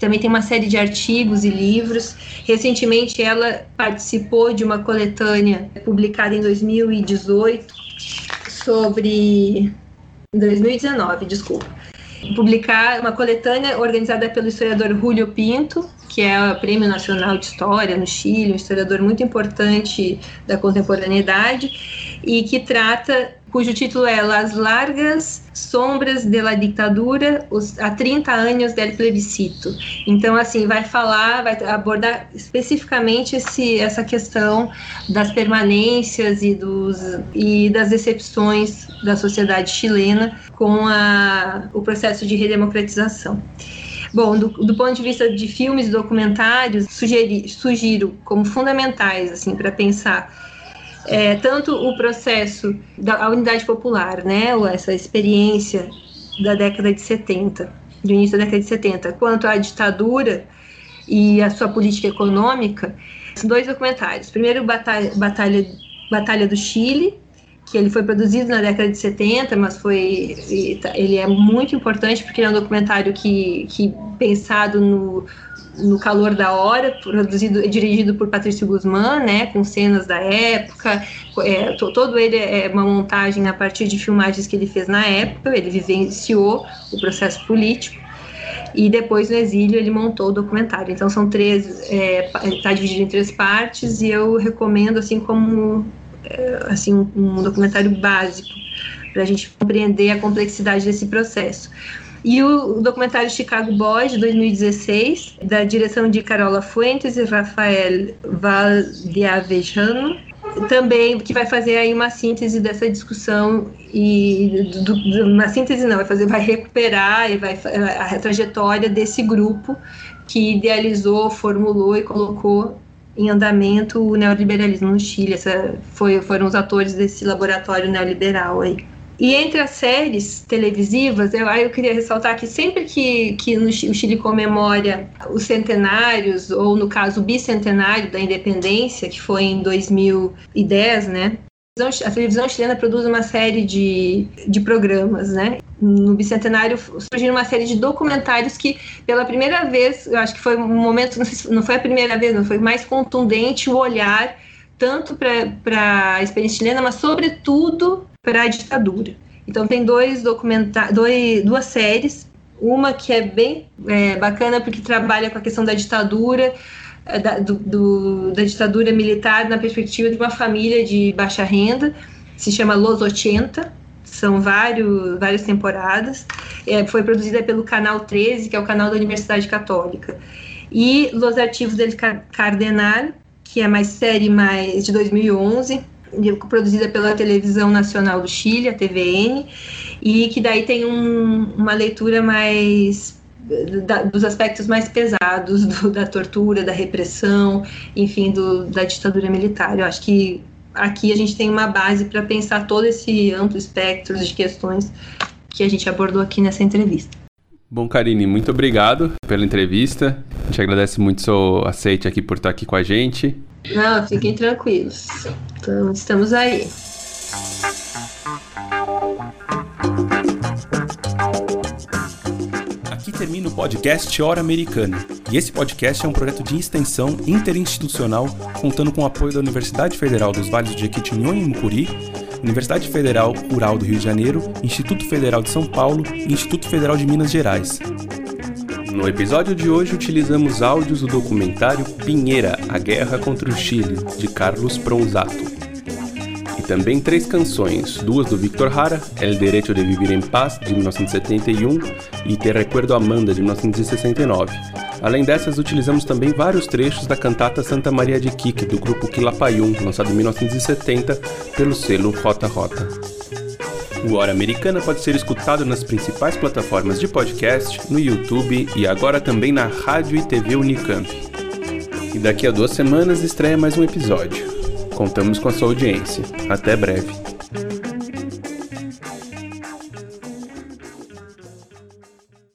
S8: Também tem uma série de artigos e livros. Recentemente, ela participou de uma coletânea publicada em 2018 sobre 2019, desculpa, publicar uma coletânea organizada pelo historiador Julio Pinto, que é o Prêmio Nacional de História no Chile, um historiador muito importante da contemporaneidade, e que trata cujo título é Las Largas Sombras de la Ditadura os, há 30 anos del plebiscito. Então, assim, vai falar, vai abordar especificamente esse, essa questão das permanências e, dos, e das decepções da sociedade chilena com a, o processo de redemocratização. Bom, do, do, ponto de vista de filmes e documentários, sugeri, sugiro como fundamentais assim para pensar é, tanto o processo da unidade popular, né, essa experiência da década de 70, do início da década de 70, quanto à ditadura e a sua política econômica, são dois documentários. Primeiro, Batalha, Batalha, Batalha do Chile, que ele foi produzido na década de 70, mas foi ele é muito importante porque é um documentário que, que pensado no no calor da hora, produzido dirigido por Patrício Guzmán, né, com cenas da época, é, todo ele é uma montagem a partir de filmagens que ele fez na época, ele vivenciou o processo político e depois no exílio ele montou o documentário. Então são três, está é, dividido em três partes e eu recomendo assim como é, assim um documentário básico para a gente compreender a complexidade desse processo. E o, documentário Chicago Boys, de 2016, da direção de Carola Fuentes e Rafael Valdiavejano, também que vai fazer aí uma síntese dessa discussão e do, do, uma síntese não vai fazer vai recuperar e vai a trajetória desse grupo que idealizou, formulou e colocou em andamento o neoliberalismo no Chile. Essa foi, foram os atores desse laboratório neoliberal aí. E entre as séries televisivas, eu, eu queria ressaltar que sempre que, que no, o Chile comemora os centenários, ou no caso o bicentenário da independência, que foi em 2010, né? A televisão chilena produz uma série de, de programas, né? No bicentenário surgiram uma série de documentários que, pela primeira vez, eu acho que foi um momento, não, se, não foi a primeira vez, não foi mais contundente o olhar tanto para a experiência chilena, mas sobretudo para a ditadura. Então tem dois documentários, duas séries, uma que é bem é, bacana porque trabalha com a questão da ditadura, é, da, do, do, da ditadura militar na perspectiva de uma família de baixa renda, se chama Los 80, são vários, várias temporadas, é, foi produzida pelo Canal 13, que é o canal da Universidade Católica, e Los Arquivos del Cardenal, que é mais série mais de 2011, produzida pela Televisão Nacional do Chile, a TVN, e que daí tem um, uma leitura mais da, dos aspectos mais pesados do, da tortura, da repressão, enfim, do, da ditadura militar. Eu acho que aqui a gente tem uma base para pensar todo esse amplo espectro de questões que a gente abordou aqui nessa entrevista.
S1: Bom, Karine, muito obrigado pela entrevista. A gente agradece muito o seu aceite aqui por estar aqui com a gente.
S8: Não, fiquem tranquilos. Então, estamos aí.
S1: Aqui termina o podcast Hora Americana. E esse podcast é um projeto de extensão interinstitucional contando com o apoio da Universidade Federal dos Vales de Jequitinhonha e Mucuri, Universidade Federal Rural do Rio de Janeiro, Instituto Federal de São Paulo e Instituto Federal de Minas Gerais. No episódio de hoje utilizamos áudios do documentário Pinheira, a Guerra contra o Chile, de Carlos Pronzato. E também três canções, duas do Victor Hara, El Derecho de Vivir em Paz, de 1971, e Te Recuerdo Amanda, de 1969. Além dessas, utilizamos também vários trechos da cantata Santa Maria de Quique, do grupo Quilapayún, lançado em 1970 pelo selo Rota Rota. O Hora Americana pode ser escutado nas principais plataformas de podcast, no YouTube e agora também na Rádio e TV Unicamp. E daqui a duas semanas estreia mais um episódio. Contamos com a sua audiência. Até breve.